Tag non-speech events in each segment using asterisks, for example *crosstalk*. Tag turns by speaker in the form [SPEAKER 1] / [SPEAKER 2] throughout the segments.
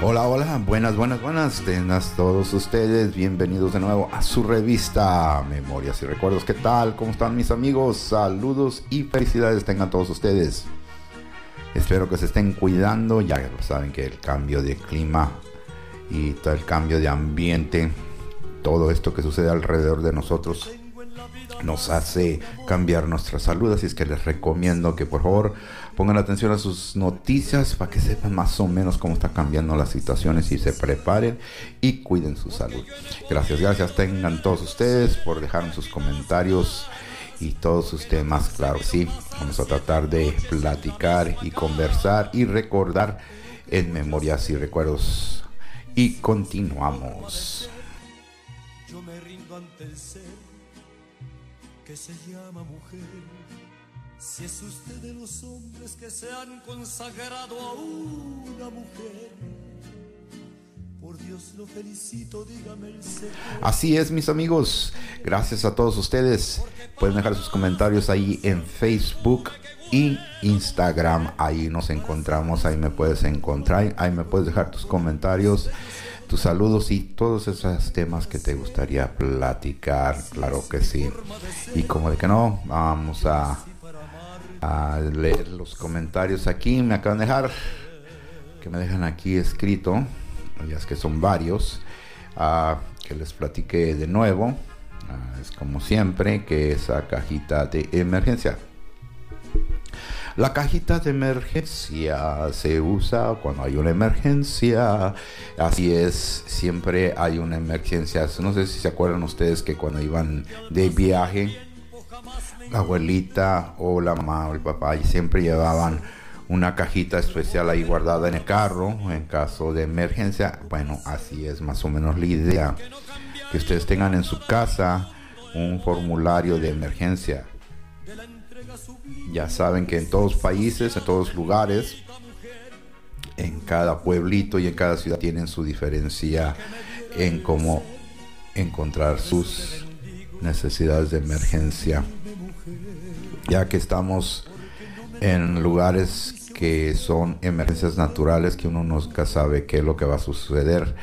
[SPEAKER 1] Hola, hola, buenas, buenas, buenas. Tengas todos ustedes bienvenidos de nuevo a su revista Memorias y Recuerdos. ¿Qué tal? ¿Cómo están mis amigos? Saludos y felicidades tengan todos ustedes. Espero que se estén cuidando. Ya saben que el cambio de clima y todo el cambio de ambiente, todo esto que sucede alrededor de nosotros nos hace cambiar nuestra salud. Así es que les recomiendo que por favor pongan atención a sus noticias para que sepan más o menos cómo está cambiando las situaciones y se preparen y cuiden su salud. Gracias, gracias tengan todos ustedes por dejar sus comentarios y todos sus temas. Claro, sí, vamos a tratar de platicar y conversar y recordar en memorias y recuerdos. Y continuamos. Yo me rindo ante el ser que se llama mujer si es usted de los hombres que se han consagrado a una mujer. Por Dios lo felicito, dígame el Así es, mis amigos. Gracias a todos ustedes. Pueden dejar sus comentarios ahí en Facebook y Instagram. Ahí nos encontramos, ahí me puedes encontrar, ahí me puedes dejar tus comentarios, tus saludos y todos esos temas que te gustaría platicar. Claro que sí. Y como de que no, vamos a leer los comentarios aquí. Me acaban de dejar, que me dejan aquí escrito, ya es que son varios, que les platique de nuevo. es como siempre que esa cajita de emergencia. La cajita de emergencia se usa cuando hay una emergencia. Así es, siempre hay una emergencia. No sé si se acuerdan ustedes que cuando iban de viaje, la abuelita o la mamá o el papá siempre llevaban una cajita especial ahí guardada en el carro en caso de emergencia. Bueno, así es más o menos la idea. Que ustedes tengan en su casa un formulario de emergencia. Ya saben que en todos países, en todos lugares, en cada pueblito y en cada ciudad tienen su diferencia en cómo encontrar sus necesidades de emergencia ya que estamos en lugares que son emergencias naturales que uno nunca sabe qué es lo que va a suceder.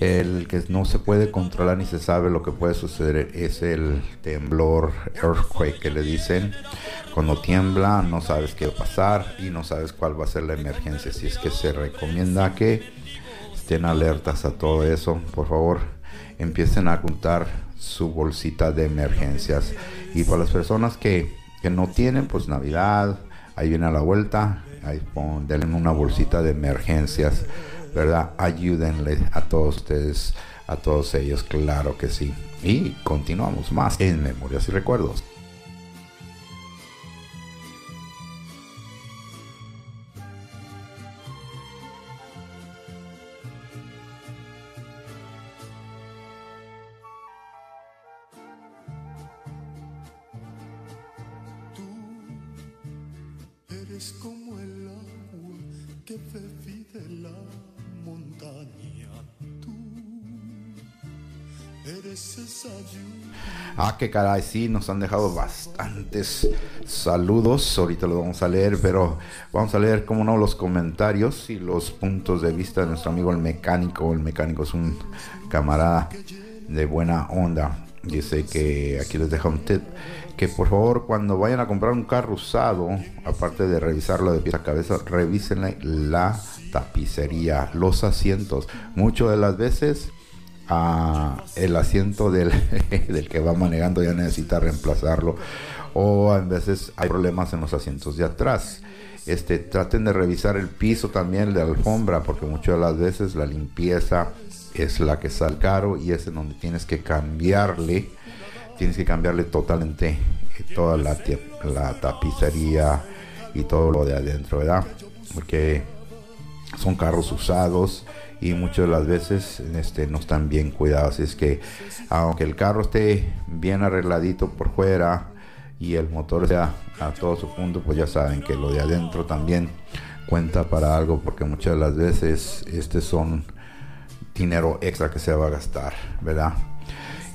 [SPEAKER 1] El que no se puede controlar ni se sabe lo que puede suceder es el temblor, earthquake que le dicen. Cuando tiembla no sabes qué va a pasar y no sabes cuál va a ser la emergencia. Si es que se recomienda que estén alertas a todo eso, por favor empiecen a juntar su bolsita de emergencias. Y para las personas que que no tienen, pues Navidad, ahí viene a la vuelta, ahí denle una bolsita de emergencias, ¿verdad? Ayúdenle a todos ustedes, a todos ellos, claro que sí. Y continuamos más en Memorias y Recuerdos. Ah, qué caray, sí, nos han dejado bastantes saludos. Ahorita los vamos a leer, pero vamos a leer, como no, los comentarios y los puntos de vista de nuestro amigo el mecánico. El mecánico es un camarada de buena onda. Dice que aquí les deja un tip que por favor cuando vayan a comprar un carro usado, aparte de revisarlo de pieza a cabeza, revisen la tapicería, los asientos. Muchas de las veces el asiento del, *laughs* del, que va manejando ya necesita reemplazarlo o a veces hay problemas en los asientos de atrás. Este, traten de revisar el piso también de alfombra porque muchas de las veces la limpieza es la que sale caro y es en donde tienes que cambiarle, tienes que cambiarle totalmente eh, toda la, la tapicería y todo lo de adentro, ¿verdad? Porque son carros usados y muchas de las veces este, no están bien cuidados. Es que aunque el carro esté bien arregladito por fuera y el motor sea a todo su punto, pues ya saben que lo de adentro también cuenta para algo porque muchas de las veces este son dinero extra que se va a gastar, ¿verdad?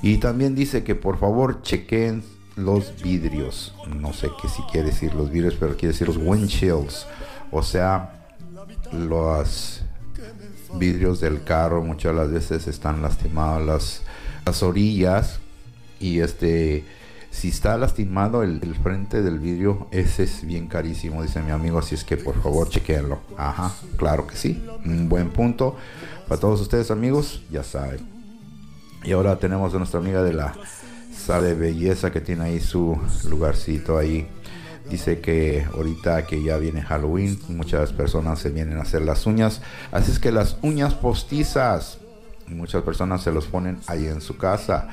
[SPEAKER 1] Y también dice que por favor chequen los vidrios. No sé qué si quiere decir los vidrios, pero quiere decir los windshields. O sea, los vidrios del carro muchas las veces están lastimadas las, las orillas y este si está lastimado el, frente del vidrio, ese es bien carísimo, dice mi amigo. Así es que por favor chequenlo. Ajá, claro que sí. Un buen punto para todos ustedes, amigos. Ya saben. Y ahora tenemos a nuestra amiga de la sala de belleza que tiene ahí su lugarcito ahí. Dice que ahorita que ya viene Halloween, muchas personas se vienen a hacer las uñas. Así es que las uñas postizas, muchas personas se los ponen ahí en su casa.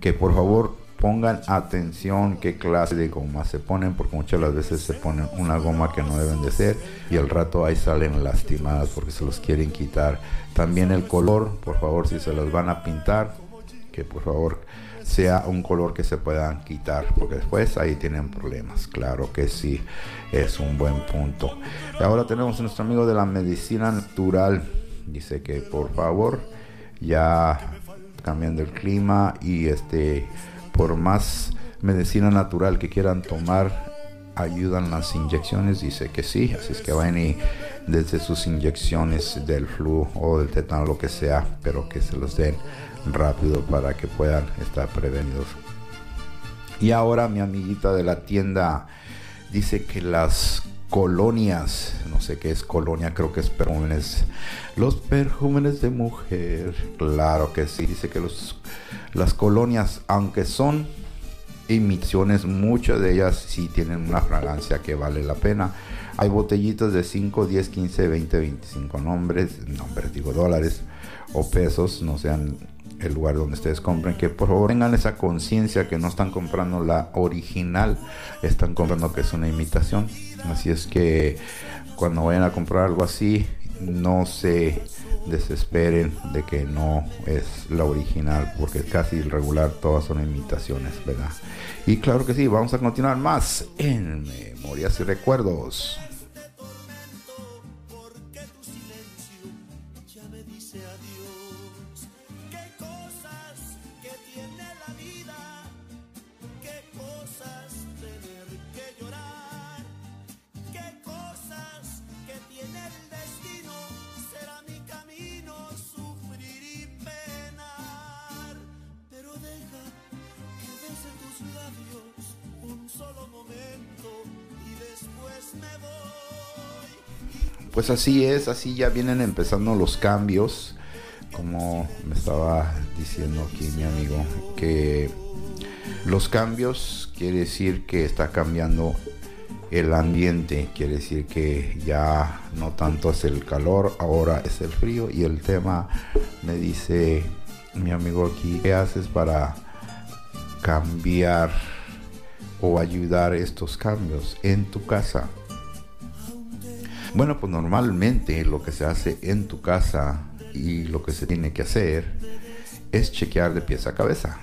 [SPEAKER 1] Que por favor pongan atención qué clase de goma se ponen porque muchas las veces se ponen una goma que no deben de ser y al rato ahí salen lastimadas porque se los quieren quitar también el color por favor si se los van a pintar que por favor sea un color que se puedan quitar porque después ahí tienen problemas. Claro que sí es un buen punto. Ahora tenemos a nuestro amigo de la medicina natural. Dice que por favor ya cambiando el clima y este por más medicina natural que quieran tomar, ayudan las inyecciones, dice que sí, así es que vayan y desde sus inyecciones del flu o del tétano, lo que sea, pero que se los den rápido para que puedan estar prevenidos. Y ahora mi amiguita de la tienda dice que las colonias, no sé qué es colonia, creo que es perfumes, los perfumes de mujer, claro que sí, dice que los las colonias, aunque son imitaciones, muchas de ellas sí tienen una fragancia que vale la pena. Hay botellitas de 5, 10, 15, 20, 25 nombres, nombres digo dólares o pesos, no sean el lugar donde ustedes compren, que por favor tengan esa conciencia que no están comprando la original, están comprando que es una imitación. Así es que cuando vayan a comprar algo así, no se desesperen de que no es la original, porque casi regular todas son imitaciones, ¿verdad? Y claro que sí, vamos a continuar más en Memorias y Recuerdos. Pues así es, así ya vienen empezando los cambios, como me estaba diciendo aquí mi amigo, que los cambios quiere decir que está cambiando el ambiente, quiere decir que ya no tanto es el calor, ahora es el frío y el tema me dice mi amigo aquí, ¿qué haces para cambiar o ayudar estos cambios en tu casa? Bueno, pues normalmente lo que se hace en tu casa y lo que se tiene que hacer es chequear de pies a cabeza.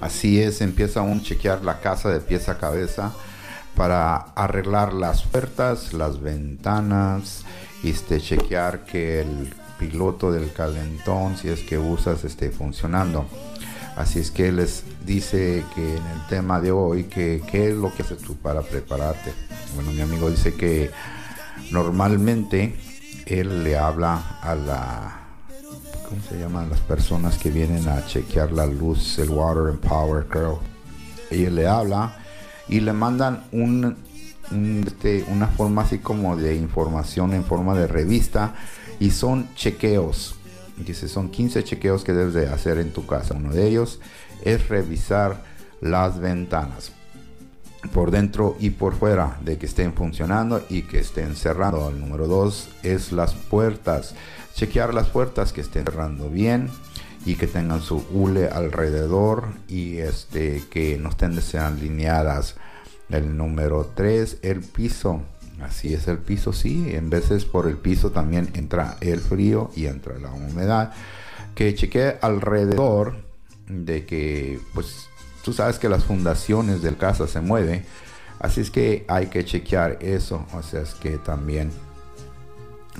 [SPEAKER 1] Así es, empieza un chequear la casa de pies a cabeza para arreglar las puertas, las ventanas, este, chequear que el piloto del calentón, si es que usas, esté funcionando. Así es que les dice que en el tema de hoy, que qué es lo que haces tú para prepararte. Bueno, mi amigo dice que normalmente él le habla a la, ¿cómo se llaman? Las personas que vienen a chequear la luz, el water and power girl. Y él le habla y le mandan un, este, una forma así como de información en forma de revista y son chequeos. Dice, son 15 chequeos que debes de hacer en tu casa. Uno de ellos es revisar las ventanas por dentro y por fuera de que estén funcionando y que estén cerrando. El número dos es las puertas. Chequear las puertas que estén cerrando bien y que tengan su hule alrededor y este que no estén desalineadas. El número 3, el piso. Así es el piso, sí. En veces por el piso también entra el frío y entra la humedad. Que chequee alrededor de que, pues, tú sabes que las fundaciones del casa se mueven. Así es que hay que chequear eso. O sea, es que también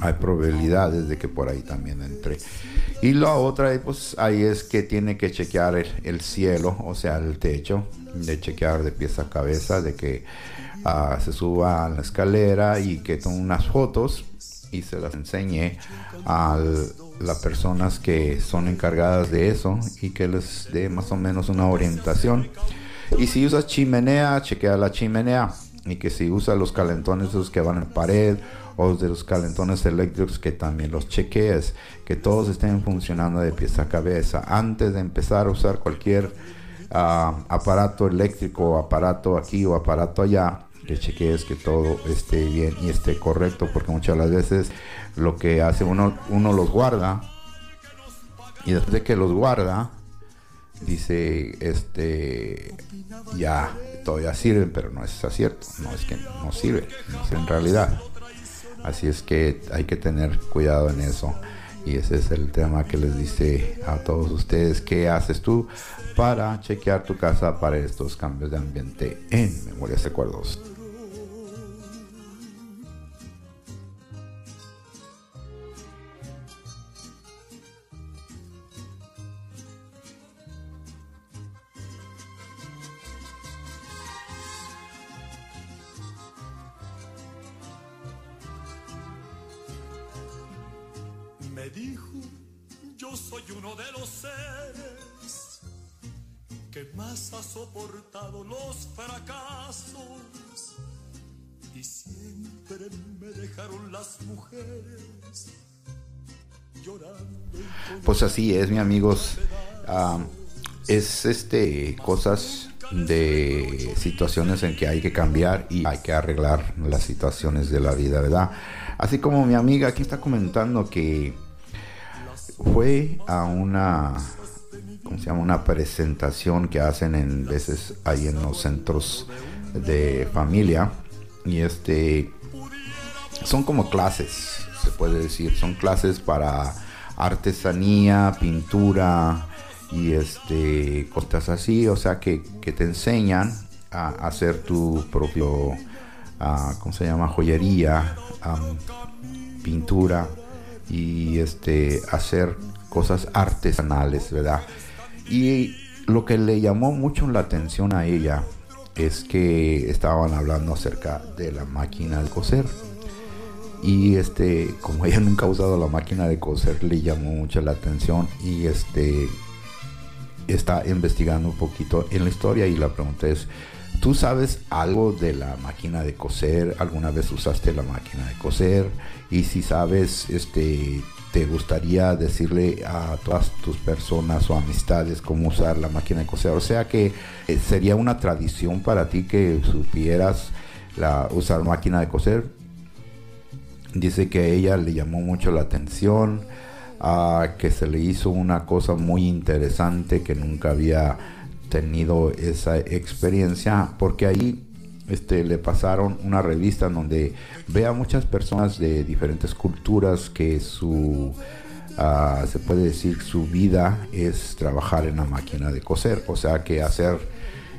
[SPEAKER 1] hay probabilidades de que por ahí también entre. Y la otra, pues ahí es que tiene que chequear el, cielo, o sea, el techo, de chequear de pies a cabeza, de que ah, se suba a la escalera y que tome unas fotos y se las enseñe a las personas que son encargadas de eso y que les dé más o menos una orientación. Y si usas chimenea, chequea la chimenea. Y que si usa los calentones esos que van en pared o de los calentones eléctricos que también los chequees, que todos estén funcionando de pieza a cabeza. Antes de empezar a usar cualquier ah, aparato eléctrico, aparato aquí o aparato allá, que chequees que todo esté bien y esté correcto, porque muchas las veces lo que hace uno, uno los guarda y después de que los guarda, dice, este, ya, todavía sirven, pero no es cierto, no es que no sirve, no es en realidad. Así es que hay que tener cuidado en eso. Y ese es el tema que les dice a todos ustedes. ¿Qué haces tú para chequear tu casa para estos cambios de ambiente en Memorias Recuerdos?
[SPEAKER 2] Soportado los fracasos y siempre me dejaron las mujeres llorando.
[SPEAKER 1] Pues así es, mi amigos. es este cosas de situaciones en que hay que cambiar y hay que arreglar las situaciones de la vida, ¿verdad? Así como mi amiga aquí está comentando que fue a una ¿cómo se llama? Una presentación que hacen en veces ahí en los centros de familia. Y este, son como clases, se puede decir. Son clases para artesanía, pintura y este, cosas así. O sea, que, te enseñan a hacer tu propio, uh, ¿cómo se llama? Joyería, pintura y este, hacer cosas artesanales, ¿verdad? Y lo que le llamó mucho la atención a ella es que estaban hablando acerca de la máquina de coser. Y este, como ella nunca ha usado la máquina de coser, le llamó mucho la atención y este está investigando un poquito en la historia y la pregunta es, ¿tú sabes algo de la máquina de coser? ¿Alguna vez usaste la máquina de coser? Y si sabes, este, te gustaría decirle a todas tus personas o amistades cómo usar la máquina de coser. O sea que eh, sería una tradición para ti que supieras la, usar máquina de coser. Dice que a ella le llamó mucho la atención, que se le hizo una cosa muy interesante que nunca había tenido esa experiencia, porque ahí este, le pasaron una revista en donde ve a muchas personas de diferentes culturas que su, ah, se puede decir, su vida es trabajar en la máquina de coser, o sea que hacer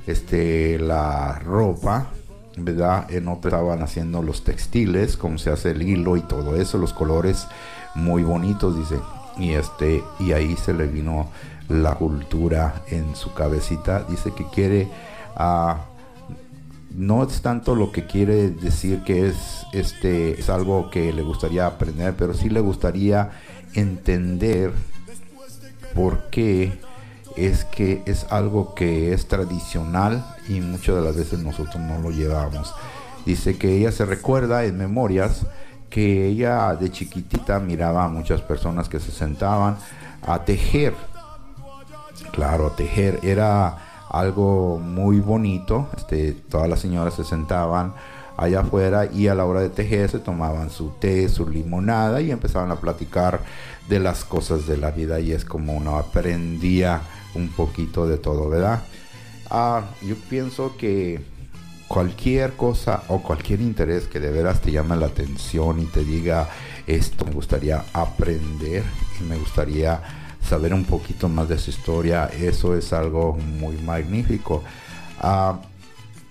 [SPEAKER 1] este, la ropa, ¿verdad? En otro estaban haciendo los textiles, como se hace el hilo y todo eso, los colores muy bonitos, dice. Y este, y ahí se le vino la cultura en su cabecita. Dice que quiere a no es tanto lo que quiere decir que es este es algo que le gustaría aprender, pero sí le gustaría entender por qué es que es algo que es tradicional y muchas de las veces nosotros no lo llevamos. Dice que ella se recuerda en memorias que ella de chiquitita miraba a muchas personas que se sentaban a tejer. Claro, tejer era algo muy bonito. Este, todas las señoras se sentaban allá afuera y a la hora de tejer se tomaban su té, su limonada y empezaban a platicar de las cosas de la vida y es como uno aprendía un poquito de todo, ¿verdad? Ah, yo pienso que cualquier cosa o cualquier interés que de veras te llame la atención y te diga esto me gustaría aprender y me gustaría saber un poquito más de su historia, eso es algo muy magnífico. Ah,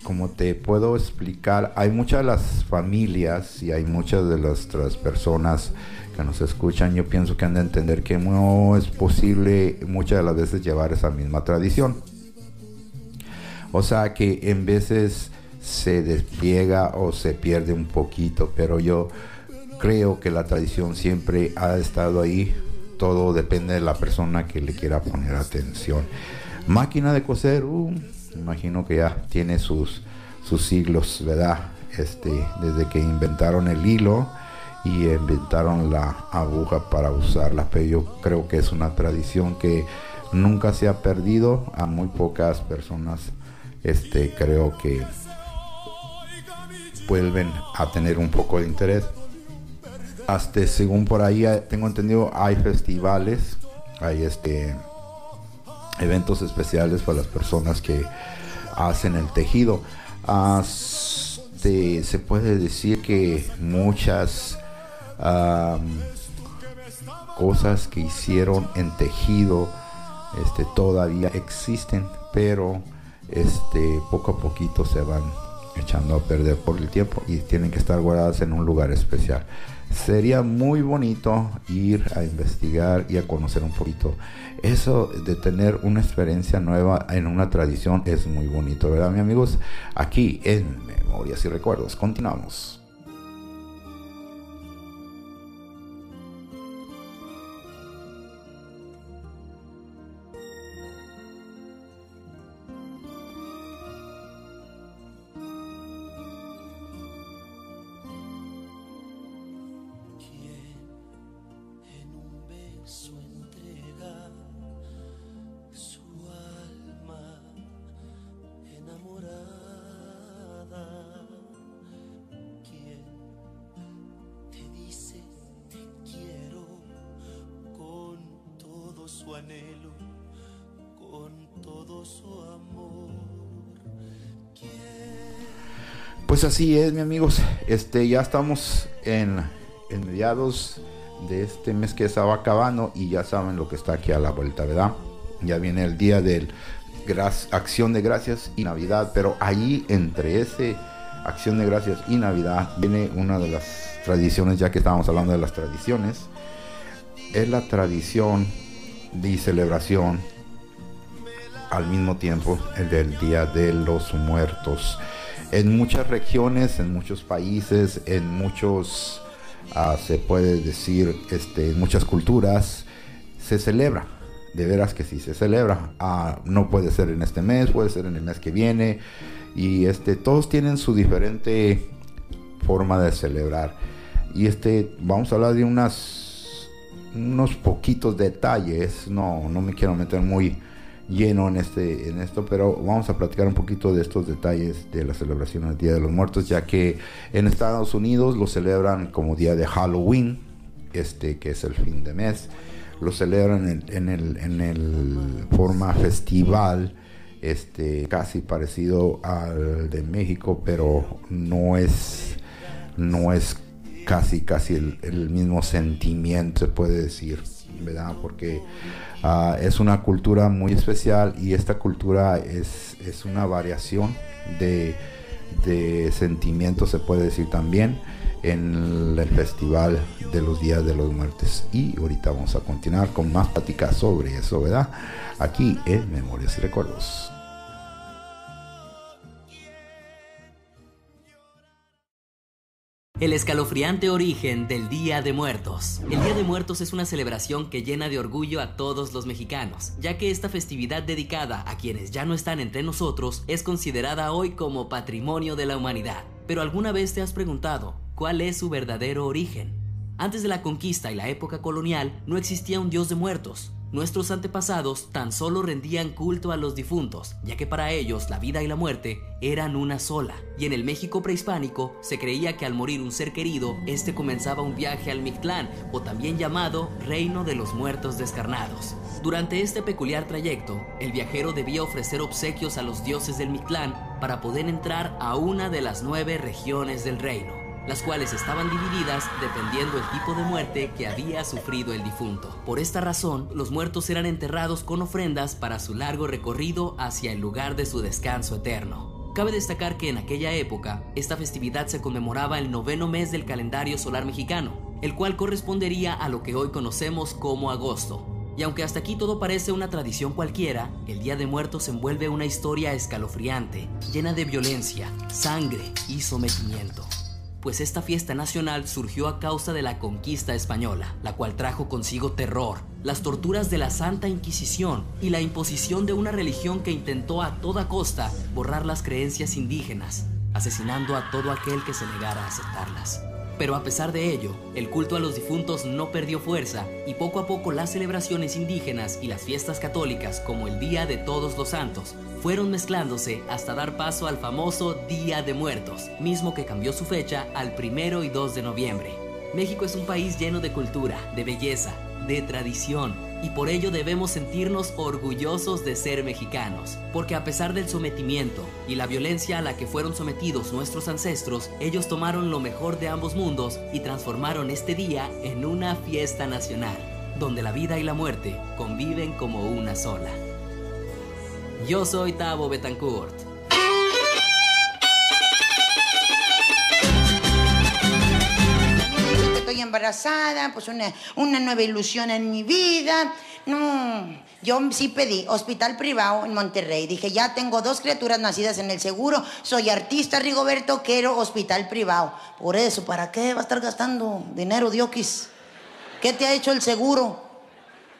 [SPEAKER 1] como te puedo explicar, hay muchas de las familias y hay muchas de las personas que nos escuchan, yo pienso que han de entender que no es posible muchas de las veces llevar esa misma tradición. O sea que en veces se despliega o se pierde un poquito, pero yo creo que la tradición siempre ha estado ahí. Todo depende de la persona que le quiera poner atención. Máquina de coser, uh, imagino que ya tiene sus, sus siglos, ¿verdad? Este, desde que inventaron el hilo y inventaron la aguja para usarla. Pero yo creo que es una tradición que nunca se ha perdido. A muy pocas personas, este, creo que vuelven a tener un poco de interés. Hasta según por ahí eh, tengo entendido, hay festivales, hay este eventos especiales para las personas que hacen el tejido. se puede decir que muchas cosas que hicieron en tejido este, todavía existen, pero este, poco a poquito se van echando a perder por el tiempo y tienen que estar guardadas en un lugar especial. Sería muy bonito ir a investigar y a conocer un poquito. Eso de tener una experiencia nueva en una tradición es muy bonito, ¿verdad, mis amigos? Aquí en Memorias y Recuerdos. Continuamos. Pues así es, mi amigos. Este, ya estamos en, mediados de este mes que estaba acabando y ya saben lo que está aquí a la vuelta, ¿verdad? Ya viene el día del acción de gracias y Navidad, pero ahí entre ese acción de gracias y Navidad viene una de las tradiciones, ya que estábamos hablando de las tradiciones, es la tradición de celebración al mismo tiempo el del Día de los Muertos en muchas regiones, en muchos países, en muchos, ah, se puede decir, este, en muchas culturas, se celebra. De veras que sí, se celebra. Ah, no puede ser en este mes, puede ser en el mes que viene. Y este, todos tienen su diferente forma de celebrar. Y este, vamos a hablar de unas, unos poquitos detalles. No, no me quiero meter muy lleno en, este, en esto, pero vamos a platicar un poquito de estos detalles de la celebración del Día de los Muertos, ya que en Estados Unidos lo celebran como día de Halloween, este que es el fin de mes, lo celebran en, el, en el forma festival, este casi parecido al de México, pero no es, no es casi, casi el mismo sentimiento, se puede decir, ¿verdad? Porque Ah, es una cultura muy especial y esta cultura es, es una variación de, de sentimientos, se puede decir también, en el Festival de los Días de los Muertes. Y ahorita vamos a continuar con más pláticas sobre eso, ¿verdad? Aquí en Memorias y Recuerdos.
[SPEAKER 3] El escalofriante origen del Día de Muertos. El Día de Muertos es una celebración que llena de orgullo a todos los mexicanos, ya que esta festividad dedicada a quienes ya no están entre nosotros es considerada hoy como patrimonio de la humanidad. Pero alguna vez te has preguntado, ¿cuál es su verdadero origen? Antes de la conquista y la época colonial no existía un dios de muertos, nuestros antepasados tan solo rendían culto a los difuntos, ya que para ellos la vida y la muerte eran una sola. Y en el México prehispánico se creía que al morir un ser querido, este comenzaba un viaje al Mictlán, o también llamado Reino de los Muertos Descarnados. Durante este peculiar trayecto, el viajero debía ofrecer obsequios a los dioses del Mictlán para poder entrar a una de las nueve regiones del reino las cuales estaban divididas dependiendo el tipo de muerte que había sufrido el difunto. Por esta razón, los muertos eran enterrados con ofrendas para su largo recorrido hacia el lugar de su descanso eterno. Cabe destacar que en aquella época, esta festividad se conmemoraba el noveno mes del calendario solar mexicano, el cual correspondería a lo que hoy conocemos como agosto. Y aunque hasta aquí todo parece una tradición cualquiera, el Día de Muertos envuelve una historia escalofriante, llena de violencia, sangre y sometimiento. Pues esta fiesta nacional surgió a causa de la conquista española, la cual trajo consigo terror, las torturas de la Santa Inquisición y la imposición de una religión que intentó a toda costa borrar las creencias indígenas, asesinando a todo aquel que se negara a aceptarlas. Pero a pesar de ello, el culto a los difuntos no perdió fuerza y poco a poco las celebraciones indígenas y las fiestas católicas como el Día de Todos los Santos fueron mezclándose hasta dar paso al famoso Día de Muertos, mismo que cambió su fecha al primero y 2 de noviembre. México es un país lleno de cultura, de belleza, de tradición, y por ello debemos sentirnos orgullosos de ser mexicanos, porque a pesar del sometimiento y la violencia a la que fueron sometidos nuestros ancestros, ellos tomaron lo mejor de ambos mundos y transformaron este día en una fiesta nacional, donde la vida y la muerte conviven como una sola. Yo soy Tavo Betancourt.
[SPEAKER 4] Embarazada, pues una, una nueva ilusión en mi vida. No, yo sí pedí hospital privado en Monterrey. Dije, ya tengo dos criaturas nacidas en el seguro, soy artista, Rigoberto, quiero hospital privado. Por eso, ¿para qué va a estar gastando dinero, Diokis? ¿Qué te ha hecho el seguro?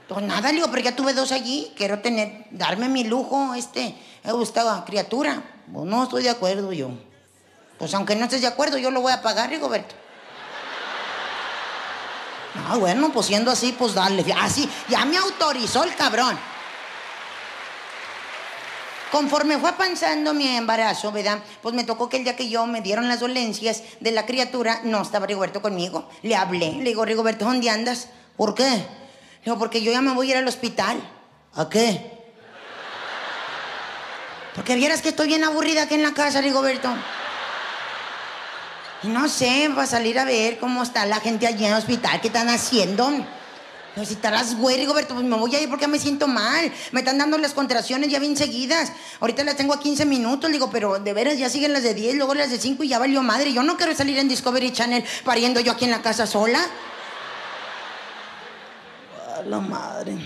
[SPEAKER 4] Pues nada, digo, pero ya tuve dos allí, quiero tener, darme mi lujo, este, esta criatura. Pues no estoy de acuerdo yo. Pues aunque no estés de acuerdo, yo lo voy a pagar, Rigoberto. Ah, bueno, pues siendo así, pues dale. Así, ya me autorizó el cabrón. Conforme fue avanzando mi embarazo, ¿verdad? Pues me tocó que el día que yo me dieron las dolencias de la criatura, no estaba Rigoberto conmigo. Le hablé, le digo, Rigoberto, ¿dónde andas? ¿Por qué? Le digo, porque yo ya me voy a ir al hospital. ¿A qué? Porque vieras que estoy bien aburrida aquí en la casa, Rigoberto. No sé, va a salir a ver cómo está la gente allí en el hospital, qué están haciendo. Pero si estarás güey, pues me voy a ir porque me siento mal. Me están dando las contracciones ya bien seguidas. Ahorita las tengo a 15 minutos, digo, pero de veras ya siguen las de 10, luego las de 5 y ya valió madre. Yo no quiero salir en Discovery Channel pariendo yo aquí en la casa sola. A la madre.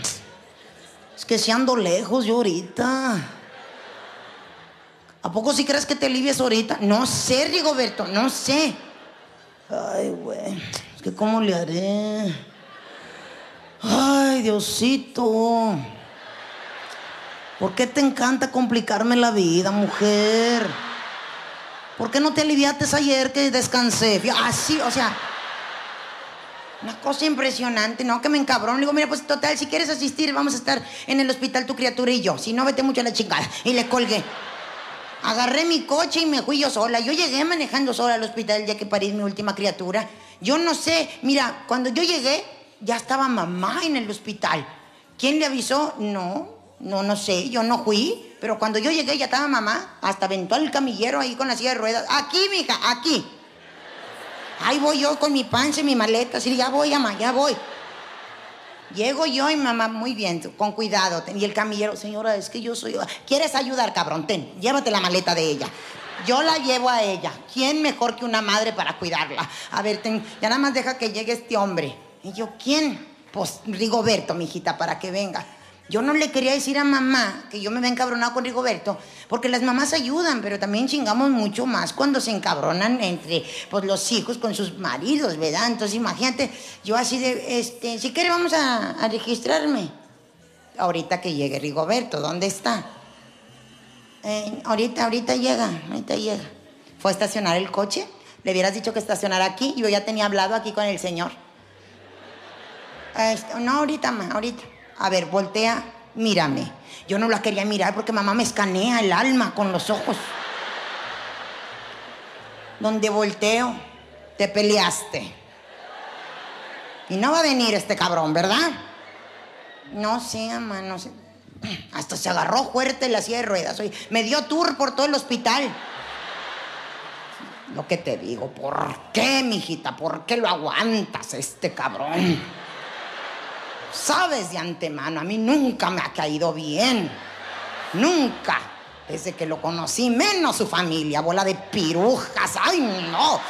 [SPEAKER 4] Es que si ando lejos yo ahorita. ¿A poco sí crees que te alivies ahorita? No sé, Rigoberto, no sé. Ay, güey. Es que ¿cómo le haré? Ay, Diosito. ¿Por qué te encanta complicarme la vida, mujer? ¿Por qué no te aliviaste ayer que descansé? Así, o sea. Una cosa impresionante, ¿no? Que me encabrón. Le digo, mira, pues total, si quieres asistir, vamos a estar en el hospital tu criatura y yo. Si no, vete mucho a la chingada. Y le colgué. Agarré mi coche y me fui yo sola. Yo llegué manejando sola al hospital el día que parí mi última criatura. Yo no sé, mira, cuando yo llegué, ya estaba mamá en el hospital. ¿Quién le avisó? No, no, no sé, yo no fui. Pero cuando yo llegué ya estaba mamá, hasta aventó al camillero ahí con la silla de ruedas. Aquí, mija, aquí. Ahí voy yo con mi panza y mi maleta, así, ya voy, mamá, ya voy. Llego yo y mamá, muy bien, con cuidado. Y el camillero, señora, es que yo soy. ¿Quieres ayudar, cabrón? Ten, llévate la maleta de ella. Yo la llevo a ella. ¿Quién mejor que una madre para cuidarla? A ver, ya nada más deja que llegue este hombre. Y yo, ¿quién? Pues Rigoberto, mijita, para que venga. Yo no le quería decir a mamá que yo me había encabronado con Rigoberto, porque las mamás ayudan, pero también chingamos mucho más cuando se encabronan entre pues, los hijos con sus maridos, ¿verdad? Entonces imagínate, yo así de, este, si quiere vamos a, registrarme. Ahorita que llegue Rigoberto, ¿dónde está? Eh, ahorita, ahorita llega, ahorita llega. Fue a estacionar el coche, le hubieras dicho que estacionara aquí, yo ya tenía hablado aquí con el señor. Este, no, ahorita, ma, ahorita. A ver, voltea, mírame. Yo no la quería mirar porque mamá me escanea el alma con los ojos. Donde volteo, te peleaste. Y no va a venir este cabrón, ¿verdad? No sé, mamá, no sé. Hasta se agarró fuerte la silla de ruedas. Me dio tour por todo el hospital. Lo que te digo, ¿por qué, mijita? ¿Por qué lo aguantas este cabrón? Sabes de antemano, a mí nunca me ha caído bien. Nunca. Desde que lo conocí, menos su familia, bola de pirujas. ¡Ay, no!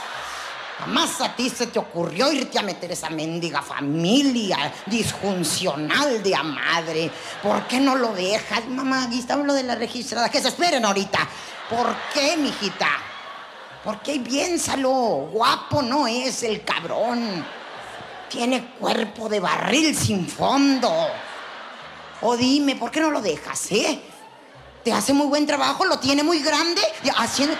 [SPEAKER 4] Jamás a ti se te ocurrió irte a meter esa mendiga familia disfuncional de a madre. ¿Por qué no lo dejas? Mamá, aquí está lo de la registrada. Que se esperen ahorita. ¿Por qué, mijita? ¿Por qué? Piénsalo. Guapo no es el cabrón. Tiene cuerpo de barril sin fondo. O dime, ¿por qué no lo dejas, eh? Te hace muy buen trabajo, lo tiene muy grande. Haciendo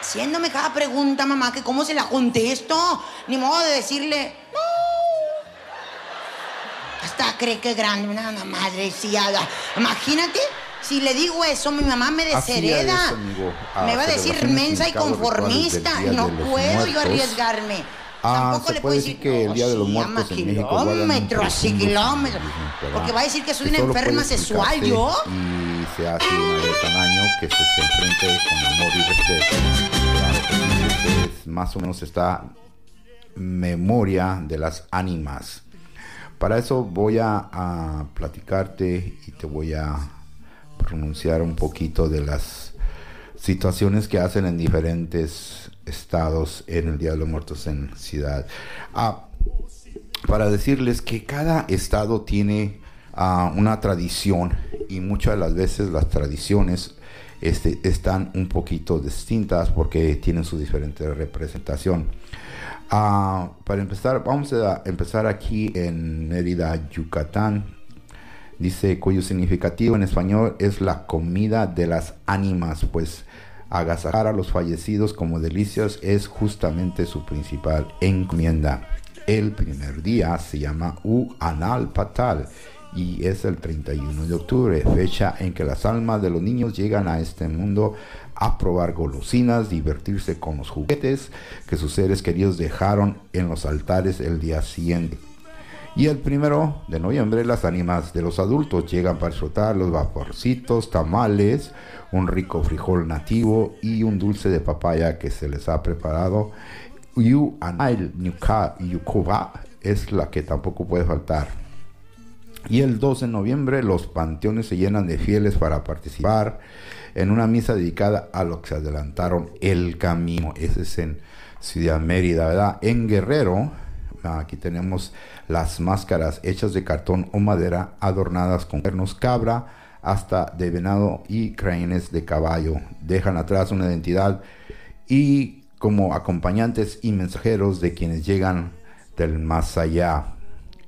[SPEAKER 4] haciéndome cada pregunta, mamá, que cómo se la contesto. Ni modo de decirle, no. Hasta cree que es grande, una madre, si haga. Imagínate, si le digo eso, mi mamá me deshereda. me va a decir mensa y conformista. No puedo yo arriesgarme.
[SPEAKER 1] Ah, Tampoco le puedo decir que el Día de los Muertos en México
[SPEAKER 4] kilómetros y kilómetros. Porque va a decir que soy una enferma sexual, ¿yo?
[SPEAKER 1] Y se hace una vez al año que se, se enfrente con amor y respeto más o menos esta memoria de las ánimas. Para eso voy a, platicarte y te voy a pronunciar un poquito de las situaciones que hacen en diferentes estados en el Día de los Muertos en Ciudad. Ah, para decirles que cada estado tiene ah, una tradición y muchas de las veces las tradiciones este, están un poquito distintas porque tienen su diferente representación. Ah, para empezar, vamos a empezar aquí en Mérida, Yucatán. Dice cuyo significativo en español es la comida de las ánimas, pues agasajar a los fallecidos como delicias es justamente su principal encomienda. El primer día se llama U Anal Patal y es el 31 de octubre, fecha en que las almas de los niños llegan a este mundo a probar golosinas, divertirse con los juguetes que sus seres queridos dejaron en los altares el día siguiente. Y el primero de noviembre las ánimas de los adultos llegan para disfrutar los vaporcitos, tamales, un rico frijol nativo y un dulce de papaya que se les ha preparado. Yu Anail Yukuba es la que tampoco puede faltar. Y el 12 de noviembre los panteones se llenan de fieles para participar en una misa dedicada a los que se adelantaron el camino. Ese es en Ciudad Mérida, ¿verdad? En Guerrero, aquí tenemos las máscaras hechas de cartón o madera adornadas con cuernos cabra hasta de venado y cranes de caballo. Dejan atrás una identidad y como acompañantes y mensajeros de quienes llegan del más allá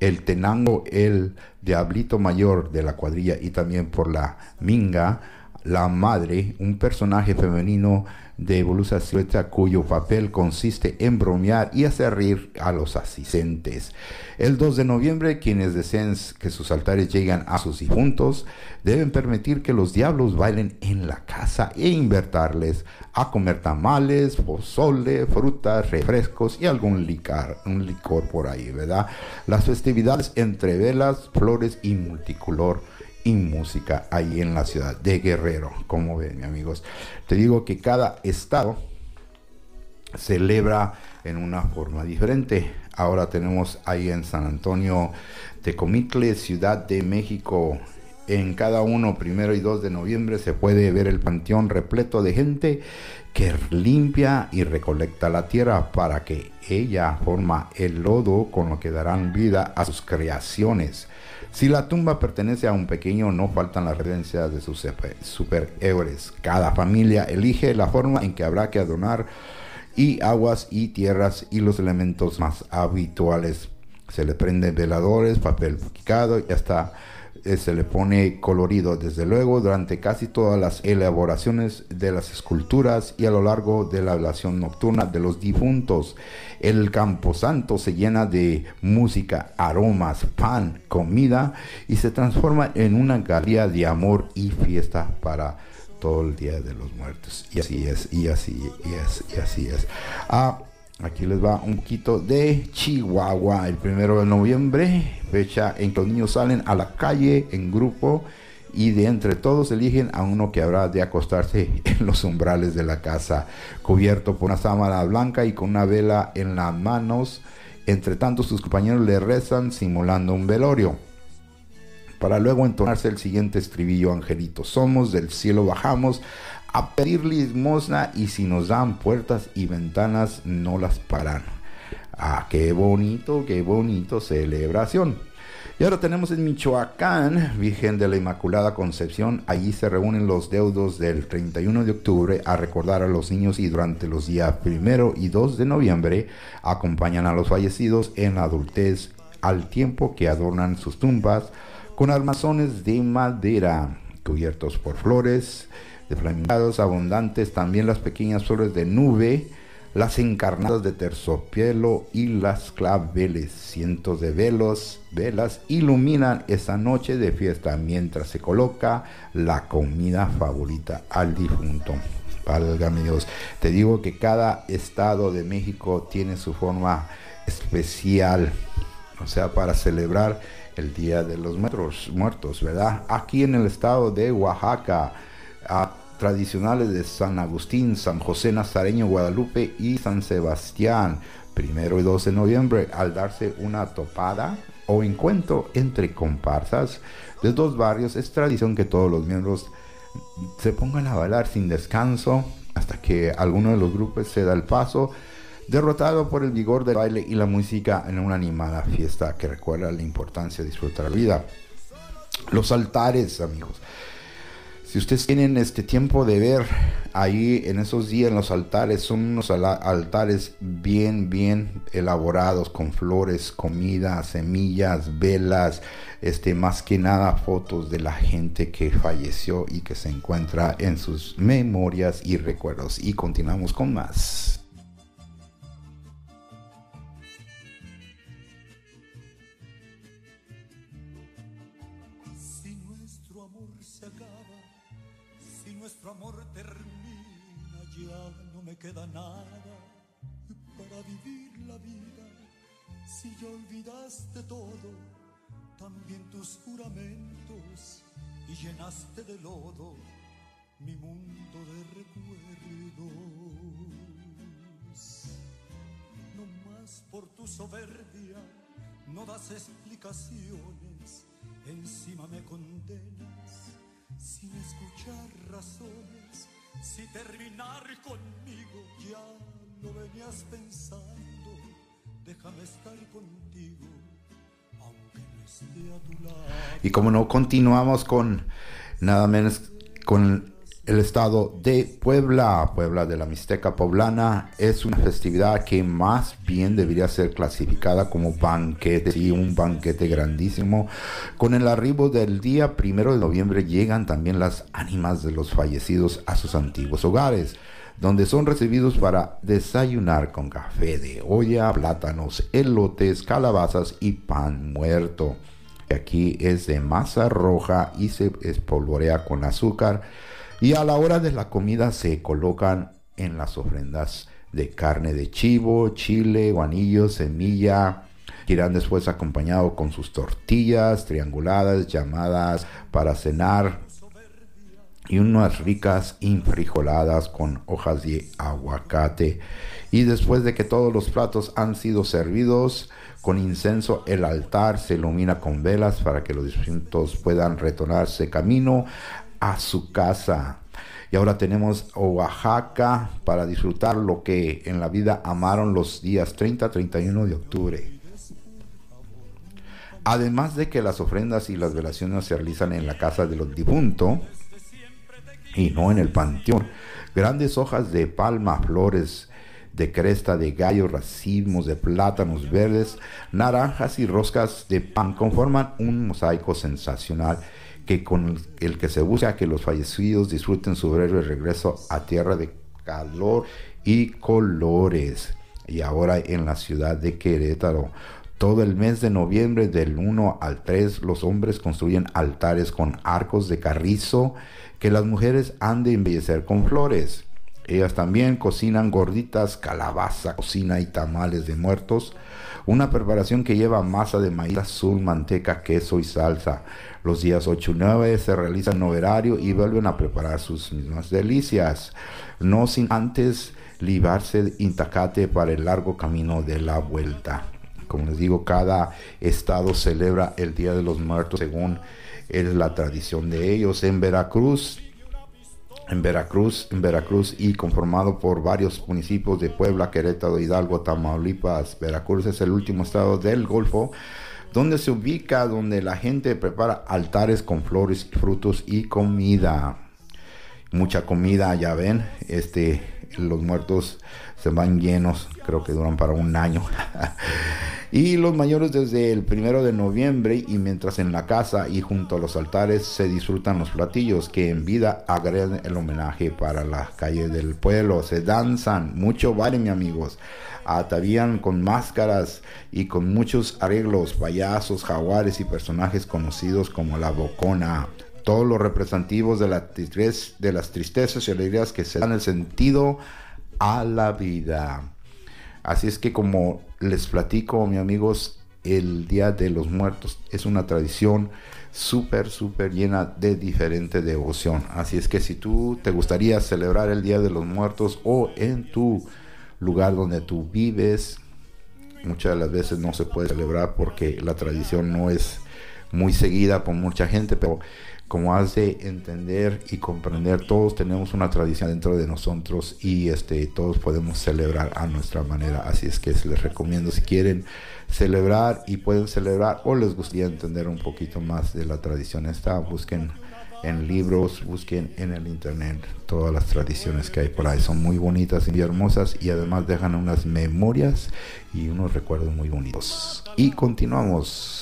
[SPEAKER 1] el Tenango, el Diablito Mayor de la cuadrilla y también por la Minga, la Madre, un personaje femenino de Volusa Silueta cuyo papel consiste en bromear y hacer reír a los asistentes. El 2 de noviembre, quienes deseen que sus altares lleguen a sus difuntos, deben permitir que los diablos bailen en la casa e invertirles a comer tamales, pozole, frutas, refrescos y algún licor, un licor por ahí, ¿verdad? Las festividades entre velas, flores y multicolor y música ahí en la ciudad de Guerrero. Como ven, amigos, te digo que cada estado celebra en una forma diferente. Ahora tenemos ahí en San Antonio Tecomitle, Ciudad de México. En cada uno, primero y 2 de noviembre, se puede ver el panteón repleto de gente que limpia y recolecta la tierra para que ella forma el lodo con lo que darán vida a sus creaciones. Si la tumba pertenece a un pequeño, no faltan las referencias de sus superhéroes. Cada familia elige la forma en que habrá que adornar y aguas y tierras y los elementos más habituales. Se le prenden veladores, papel picado y hasta eh, se le pone colorido desde luego durante casi todas las elaboraciones de las esculturas y a lo largo de la ablación nocturna de los difuntos. El camposanto se llena de música, aromas, pan, comida y se transforma en una galería de amor y fiesta para todo el día de los muertos. Y así es, y así es, y así es. Ah, Aquí les va un poquito de Chihuahua, el primero de noviembre, fecha en que los niños salen a la calle en grupo y de entre todos eligen a uno que habrá de acostarse *laughs* en los umbrales de la casa, cubierto por una sábana blanca y con una vela en las manos. Entre tanto sus compañeros le rezan simulando un velorio. para luego entonarse el siguiente estribillo, Angelito. Somos del cielo bajamos a pedir limosna y si nos dan puertas y ventanas no las paran. Ah, qué bonito, qué bonito celebración. Y ahora tenemos en Michoacán, Virgen de la Inmaculada Concepción. Allí se reúnen los deudos del 31 de octubre a recordar a los niños y durante los días primero y 2 de noviembre acompañan a los fallecidos en la adultez al tiempo que adornan sus tumbas con armazones de madera cubiertos por flores de flamingados abundantes, también las pequeñas flores de nube las encarnadas de terciopelo y las claveles. Cientos de velos, velas iluminan esa noche de fiesta mientras se coloca la comida favorita al difunto. Válgame Dios, te digo que cada estado de México tiene su forma especial, o sea, para celebrar el Día de los Muertos, ¿verdad? Aquí en el estado de Oaxaca, tradicionales de San Agustín, San José Nazareño, Guadalupe y San Sebastián. Primero y 12 de noviembre, al darse una topada o encuentro entre comparsas de dos barrios, es tradición que todos los miembros se pongan a bailar sin descanso hasta que alguno de los grupos se da el paso, derrotado por el vigor del baile y la música en una animada fiesta que recuerda la importancia de disfrutar la vida. Los altares, amigos. Si ustedes tienen este tiempo de ver ahí en esos días en los altares, son unos altares bien, bien elaborados con flores, comida, semillas, velas, este, más que nada fotos de la gente que falleció y que se encuentra en sus memorias y recuerdos. Y continuamos con más.
[SPEAKER 2] Llenaste de lodo mi mundo de recuerdos. No más por tu soberbia, no das explicaciones, encima me condenas sin escuchar razones si terminar conmigo ya lo venías pensando, déjame estar contigo, aunque no esté a tu lado.
[SPEAKER 1] Y como no continuamos con nada menos con el estado de Puebla, Puebla de la Mixteca Poblana, es una festividad que más bien debería ser clasificada como banquete, y un banquete grandísimo. Con el arribo del día primero de noviembre llegan también las ánimas de los fallecidos a sus antiguos hogares donde son recibidos para desayunar con café de olla, plátanos, elotes, calabazas y pan muerto. Aquí es de masa roja y se espolvorea con azúcar y a la hora de la comida se colocan en las ofrendas de carne de chivo, chile, guanillo, semilla, irán después acompañado con sus tortillas trianguladas llamadas para cenar y unas ricas infrijoladas con hojas de aguacate. Y después de que todos los platos han sido servidos con incenso, el altar se ilumina con velas para que los distintos puedan retornarse camino a su casa. Y ahora tenemos Oaxaca para disfrutar lo que en la vida amaron los días 30-31 de octubre. Además de que las ofrendas y las velaciones se realizan en la casa de los difuntos y no en el panteón. Grandes hojas de palma, flores de cresta de gallo, racimos de plátanos verdes, naranjas y roscas de pan conforman un mosaico sensacional que con el que se busca que los fallecidos disfruten su breve regreso a tierra de calor y colores. Y ahora en la ciudad de Querétaro, todo el mes de noviembre del 1 al 3 los hombres construyen altares con arcos de carrizo que las mujeres han de embellecer con flores. Ellas también cocinan gorditas, calabaza, cocina y tamales de muertos, una preparación que lleva masa de maíz azul, manteca, queso y salsa. Los días 8 y 9 se realiza el noverario y vuelven a preparar sus mismas delicias, no sin antes libarse intacate para el largo camino de la vuelta. como les digo, cada estado celebra el Día de los Muertos según es la tradición de ellos. En Veracruz, en Veracruz, en Veracruz y conformado por varios municipios de Puebla, Querétaro, Hidalgo, Tamaulipas. Veracruz es el último estado del Golfo donde se ubica, donde la gente prepara altares con flores, frutos y comida. Mucha comida, ya ven, este, los muertos se van llenos, creo que duran para un año. *laughs* y los mayores desde el primero de noviembre y mientras en la casa y junto a los altares se disfrutan los platillos que en vida agregan el homenaje para las calles del pueblo. Se danzan, mucho vale mi amigos atavían con máscaras y con muchos arreglos, payasos, jaguares y personajes conocidos como la Bocona. Todos los representativos de, la de las tristezas y alegrías que se dan el sentido a la vida. Así es que como les platico, mis amigos, el Día de los Muertos es una tradición súper, súper llena de diferente devoción. Así es que si tú te gustaría celebrar el Día de los Muertos o en tu lugar donde tú vives. Muchas de las veces no se puede celebrar porque la tradición no es muy seguida por mucha gente, pero como has de entender y comprender, todos tenemos una tradición dentro de nosotros y este, todos podemos celebrar a nuestra manera. Así es que les recomiendo si quieren celebrar y pueden celebrar o les gustaría entender un poquito más de la tradición esta, busquen en libros, busquen en el internet todas las tradiciones que hay por ahí. Son muy bonitas y hermosas y además dejan unas memorias y unos recuerdos muy bonitos. Y continuamos.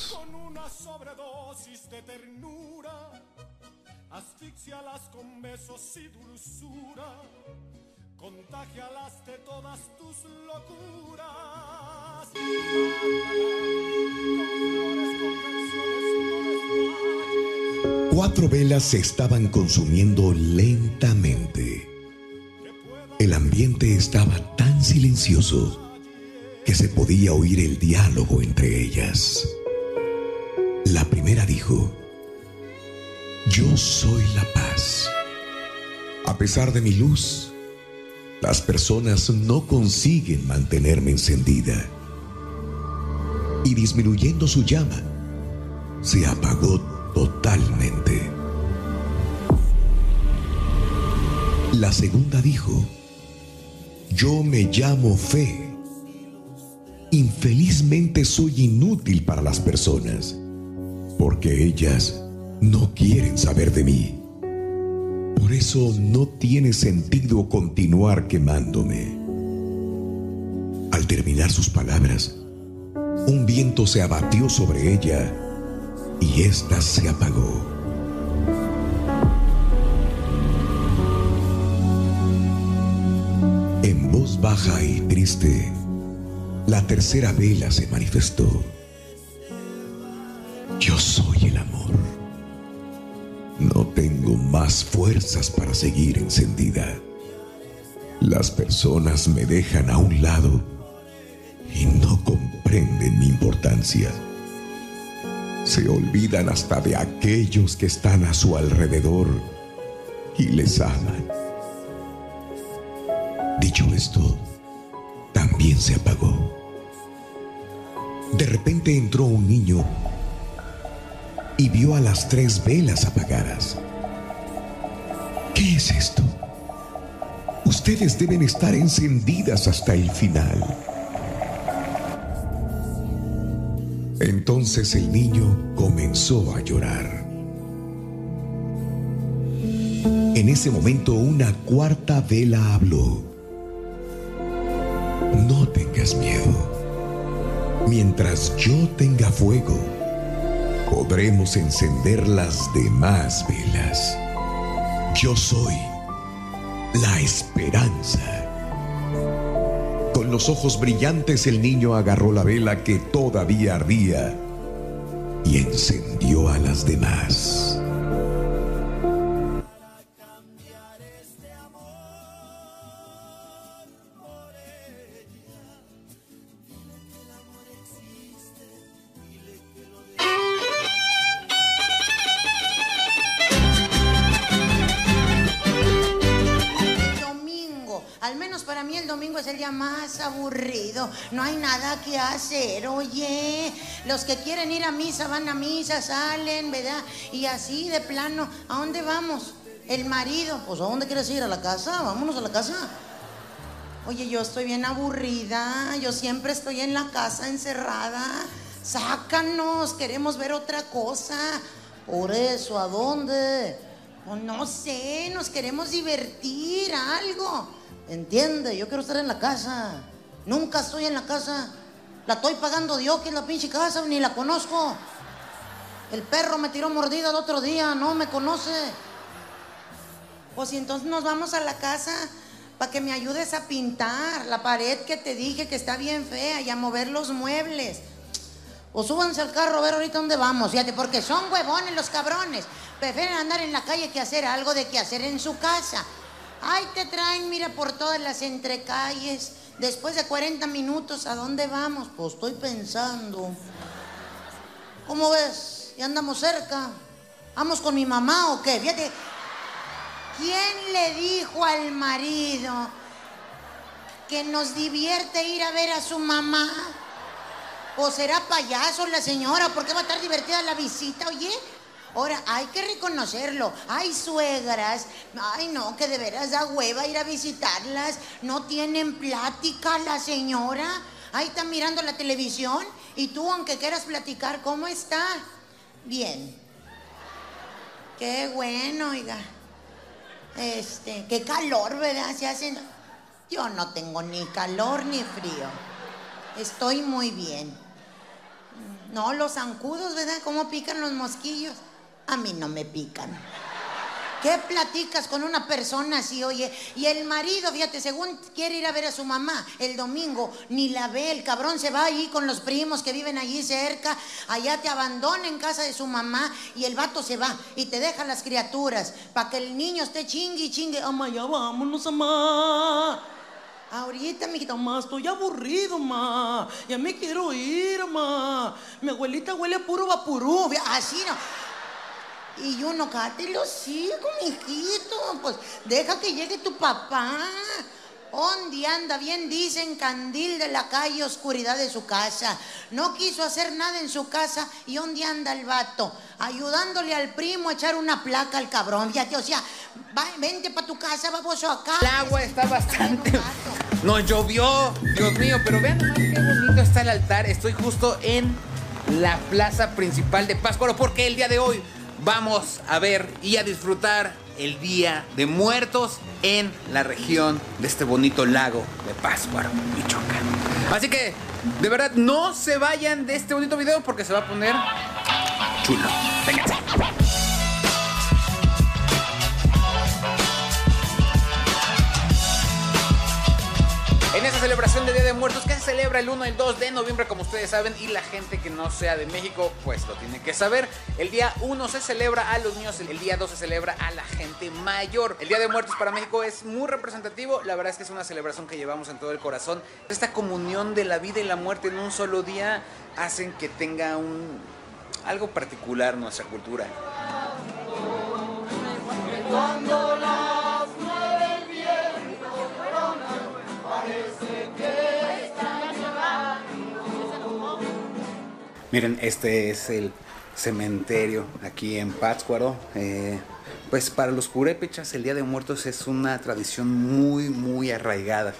[SPEAKER 5] Cuatro velas se estaban consumiendo lentamente. El ambiente estaba tan silencioso que se podía oír el diálogo entre ellas. La primera dijo, yo soy la paz. A pesar de mi luz, las personas no consiguen mantenerme encendida. Y disminuyendo su llama, se apagó totalmente. La segunda dijo, yo me llamo fe. Infelizmente soy inútil para las personas, porque ellas no quieren saber de mí. Por eso no tiene sentido continuar quemándome. Al terminar sus palabras, un viento se abatió sobre ella y ésta se apagó. En voz baja y triste, la tercera vela se manifestó. Yo soy el amor. Tengo más fuerzas para seguir encendida. Las personas me dejan a un lado y no comprenden mi importancia se olvidan hasta de aquellos que están a su alrededor y les aman. Dicho esto, también se apagó. De repente entró un niño y vio a las tres velas apagadas. ¿Qué es esto? Ustedes deben estar encendidas hasta el final. Entonces el niño comenzó a llorar. En ese momento una cuarta vela habló. No tengas miedo. Mientras yo tenga fuego, podremos encender las demás velas. Yo soy la esperanza. Con los ojos brillantes el niño agarró la vela que todavía ardía y encendió a las demás.
[SPEAKER 4] Que hacer, oye. Los que quieren ir a misa van a misa, salen, ¿verdad? Y así de plano, ¿a dónde vamos? El marido, pues ¿a dónde quieres ir? ¿A la casa? Vámonos a la casa. Oye, yo estoy bien aburrida, yo siempre estoy en la casa encerrada. Sácanos, queremos ver otra cosa. Por eso, ¿a dónde? Pues no sé, nos queremos divertir, algo. ¿Entiende? Yo quiero estar en la casa. Nunca estoy en la casa. La estoy pagando Dios, que es la pinche casa, ni la conozco. El perro me tiró mordida el otro día, no me conoce. Pues entonces nos vamos a la casa para que me ayudes a pintar la pared que te dije que está bien fea y a mover los muebles. O súbanse al carro a ver ahorita dónde vamos, fíjate, porque son huevones los cabrones. Prefieren andar en la calle que hacer algo de que hacer en su casa. Ay, te traen, mira, por todas las entrecalles. Después de 40 minutos, ¿a dónde vamos? Pues estoy pensando. ¿Cómo ves? ¿Ya andamos cerca? ¿Vamos con mi mamá o qué? Fíjate, ¿quién le dijo al marido que nos divierte ir a ver a su mamá? ¿O será payaso la señora? ¿Por qué va a estar divertida la visita? Oye, ahora hay que reconocerlo. Hay suegras. Ay, no, que de veras da hueva ir a visitarlas. No tienen plática la señora. Ahí está mirando la televisión. Y tú, aunque quieras platicar, ¿cómo está? Bien. Qué bueno, oiga. Este, qué calor, ¿verdad? Se hacen. Yo no tengo ni calor ni frío. Estoy muy bien. No, los zancudos, ¿verdad? ¿Cómo pican los mosquillos? A mí no me pican. ¿Qué platicas con una persona así, oye? Y el marido, fíjate, según quiere ir a ver a su mamá el domingo, ni la ve, el cabrón se va allí con los primos que viven allí cerca, allá te abandona en casa de su mamá y el vato se va y te deja las criaturas para que el niño esté chingue y chingue. Ama, ya vámonos, ama. Ahorita, mijita, ma, estoy aburrido, ma. Ya me quiero ir, ma. Mi abuelita huele a puro vapurú. Así no. Y uno, cállate los hijos, mijito. Pues deja que llegue tu papá. ¿Dónde anda? Bien dicen, candil de la calle, oscuridad de su casa. No quiso hacer nada en su casa. ¿Y dónde anda el vato? Ayudándole al primo a echar una placa al cabrón. Fíjate, o sea, va- vente para tu casa, baboso acá.
[SPEAKER 6] El agua está bastante. *laughs* Nos llovió, Dios mío, pero vean nomás qué bonito está el altar. Estoy justo en la plaza principal de Pátzcuaro porque el día de hoy vamos a ver y a disfrutar el Día de Muertos en la región de este bonito lago de Pátzcuaro, Michoacán. Así que, de verdad, no se vayan de este bonito video porque se va a poner chulo. Vénganse. Esta celebración de Día de Muertos que se celebra el 1 y el 2 de noviembre, como ustedes saben, y la gente que no sea de México, pues lo tiene que saber. El día 1 se celebra a los niños, el día 2 se celebra a la gente mayor. El Día de Muertos para México es muy representativo, la verdad es que es una celebración que llevamos en todo el corazón. Esta comunión de la vida y la muerte en un solo día hacen que tenga un algo particular nuestra cultura. Miren, este es el cementerio aquí en Pátzcuaro. Eh, pues para los purépechas el Día de Muertos es una tradición muy, muy arraigada.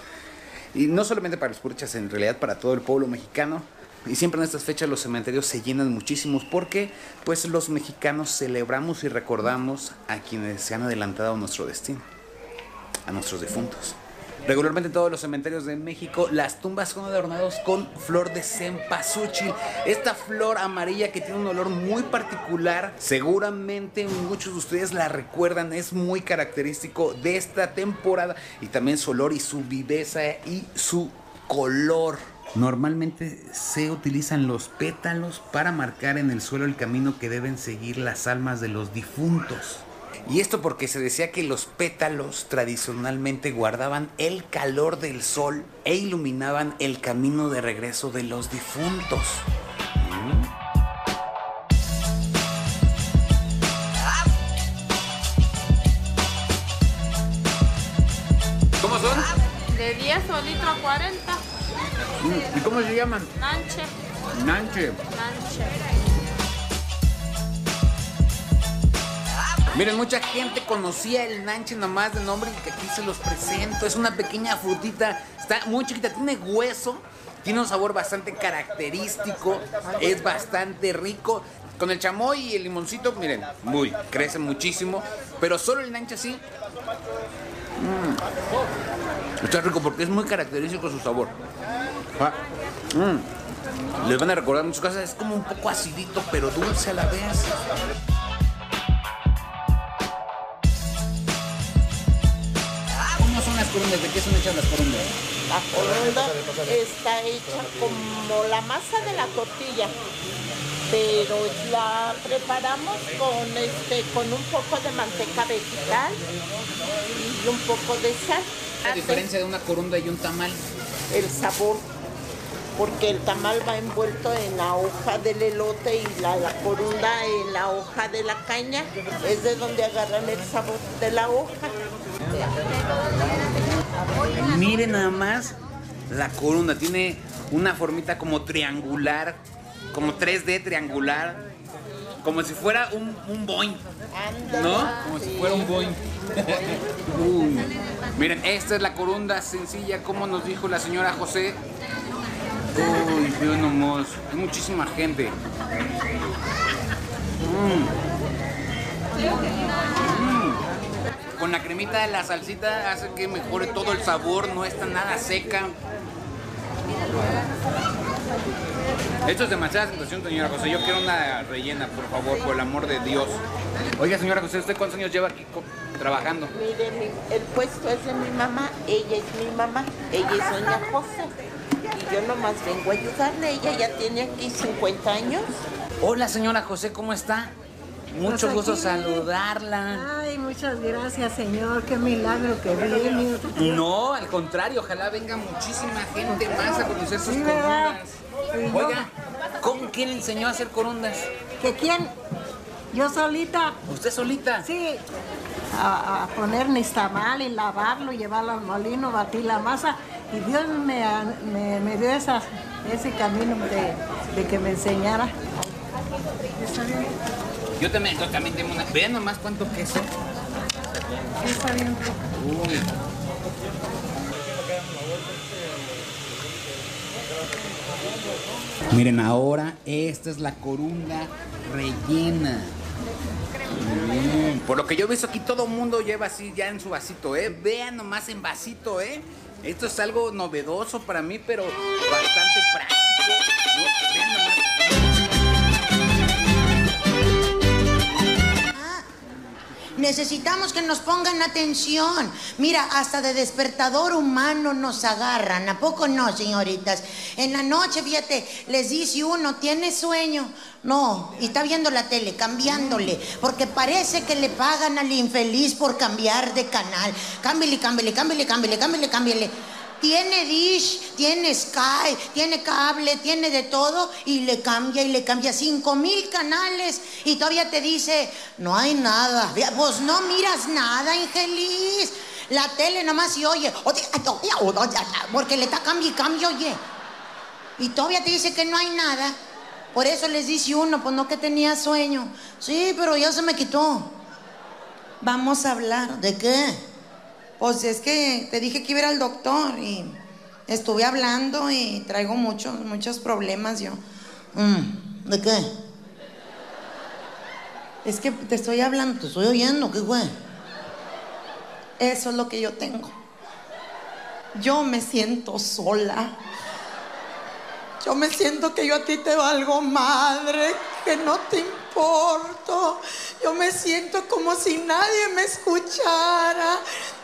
[SPEAKER 6] Y no solamente para los purépechas, en realidad para todo el pueblo mexicano. Y siempre en estas fechas los cementerios se llenan muchísimos porque pues los mexicanos celebramos y recordamos a quienes se han adelantado a nuestro destino, a nuestros difuntos. Regularmente en todos los cementerios de México las tumbas son adornadas con flor de cempasúchil. Esta flor amarilla que tiene un olor muy particular. Seguramente muchos de ustedes la recuerdan. Es muy característico de esta temporada. Y también su olor y su viveza y su color. Normalmente se utilizan los pétalos para marcar en el suelo el camino que deben seguir las almas de los difuntos. Y esto porque se decía que los pétalos tradicionalmente guardaban el calor del sol e iluminaban el camino de regreso de los difuntos. ¿Cómo son?
[SPEAKER 7] De día son medio litro a 40.
[SPEAKER 6] ¿Y cómo se llaman?
[SPEAKER 7] Nanche,
[SPEAKER 6] Nanche.
[SPEAKER 7] nanche.
[SPEAKER 6] Miren, mucha gente conocía el nanche nomás de nombre y que aquí se los presento. Es una pequeña frutita, está muy chiquita, tiene hueso, tiene un sabor bastante característico, es bastante rico. Con el chamoy y el limoncito, miren, muy, crece muchísimo, pero solo el nanche así. mm, está rico porque es muy característico su sabor. Ah, mm, Les van a recordar muchas cosas, es como un poco acidito, pero dulce a la vez. Las corundas? ¿De qué son hechas las corundas?
[SPEAKER 8] La corunda está hecha como la masa de la tortilla, pero la preparamos con este con un poco de manteca vegetal y un poco de sal.
[SPEAKER 6] La diferencia de una corunda y un tamal.
[SPEAKER 8] El sabor, porque el tamal va envuelto en la hoja del elote y la, la corunda en la hoja de la caña, es de donde agarran el sabor de la hoja.
[SPEAKER 6] Miren nada más la corunda. Tiene una formita como triangular, como 3D triangular, como si fuera un, un boing, ¿no? Como si fuera un boing. *laughs* Miren, esta es la corunda sencilla, como nos dijo la señora José. Uy, Dios nomás. Hay muchísima gente. Mm. Con la cremita de la salsita hace que mejore todo el sabor, no está nada seca. Esto es demasiada situación, señora José. Yo quiero una rellena, por favor, por el amor de Dios. Oiga, señora José, ¿usted cuántos años lleva aquí trabajando?
[SPEAKER 8] Mire, mi- el puesto es de mi mamá, ella es mi mamá, ella es doña José. Yo nomás vengo a ayudarle, ella ya tiene aquí 50 años.
[SPEAKER 6] Hola, señora José, ¿cómo está? Mucho
[SPEAKER 9] Pues
[SPEAKER 6] gusto
[SPEAKER 9] aquí.
[SPEAKER 6] saludarla.
[SPEAKER 9] Ay, muchas gracias, Señor. Qué milagro que viene.
[SPEAKER 6] No, al contrario, ojalá venga muchísima gente más a conocer sus corundas.
[SPEAKER 9] Sí,
[SPEAKER 6] Oiga, ¿cómo quién le enseñó a hacer corundas?
[SPEAKER 9] ¿Que quién? Yo solita,
[SPEAKER 6] ¿Usted solita?
[SPEAKER 9] sí. A, a poner nixtamal y lavarlo, llevarlo al molino, batir la masa. Y Dios me, me, me dio esa, ese camino de, de que me enseñara. ¿Está bien?
[SPEAKER 6] Yo también, yo también tengo una. Vean nomás cuánto queso.
[SPEAKER 9] Está bien.
[SPEAKER 6] Uy. Miren, ahora esta es la corunda rellena. Mm, por lo que yo he visto aquí, todo el mundo lleva así ya en su vasito, ¿eh? Vean nomás en vasito, ¿eh? Esto es algo novedoso para mí, pero bastante práctico.
[SPEAKER 4] Necesitamos que nos pongan atención. Mira, hasta de despertador humano nos agarran. ¿A poco no, señoritas? En la noche, fíjate, les dice uno, ¿tiene sueño? No, y está viendo la tele, cambiándole, porque parece que le pagan al infeliz por cambiar de canal. Cámbiale, cámbiale, cámbiale, cámbiale, cámbiale, cámbiale. Tiene dish, tiene Sky, tiene cable, tiene de todo y le cambia y le cambia cinco mil canales y todavía te dice, no hay nada. Pues no miras nada, infeliz. La tele nomás y oye, porque le está cambio y cambio, oye. Y todavía te dice que no hay nada. Por eso les dice uno, pues no que tenía sueño. Sí, pero ya se me quitó. Vamos a hablar. ¿De qué? Pues es que te dije que iba a ir al doctor y estuve hablando y traigo muchos, muchos problemas yo. Mm, ¿De qué? Es que te estoy hablando, te estoy oyendo, ¿qué fue? Eso es lo que yo tengo. Yo me siento sola. Yo me siento que yo a ti te valgo madre, que no te importo. Yo me siento como si nadie me escuchara,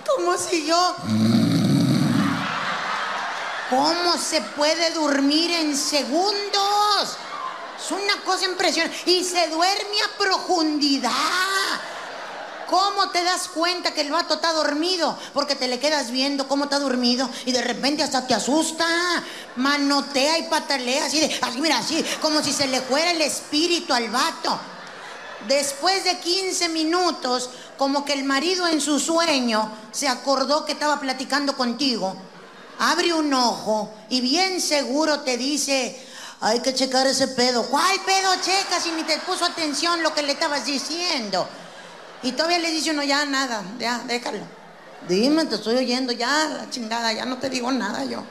[SPEAKER 4] como si yo... ¿Cómo se puede dormir en segundos? Es una cosa impresionante. Y se duerme a profundidad. ¿Cómo te das cuenta que el vato está dormido? Porque te le quedas viendo cómo está dormido y de repente hasta te asusta. Manotea y patalea así de, así mira, así, como si se le fuera el espíritu al vato. Después de 15 minutos, como que el marido en su sueño se acordó que estaba platicando contigo abre un ojo y bien seguro te dice, hay que checar ese pedo. ¿Cuál pedo checa si ni te puso atención lo que le estabas diciendo? Y todavía le dice uno, ya nada, ya, déjalo. Dime, te estoy oyendo, ya, la chingada, ya no te digo nada yo.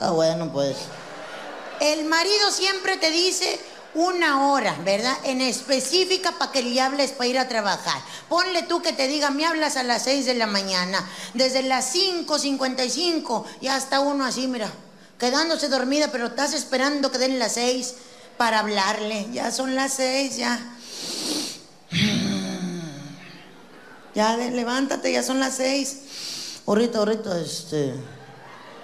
[SPEAKER 4] Ah, bueno, pues. El marido siempre te dice una hora, ¿verdad? En específica para que le hables para ir a trabajar. Ponle tú que te diga, me hablas a las 6 de la mañana. Desde las 5.55 y hasta uno así, mira, quedándose dormida, pero estás esperando que den las 6 para hablarle. Ya son las 6, ya. *sighs* Ya, levántate, ya son las 6. Ahorita, ahorita, este.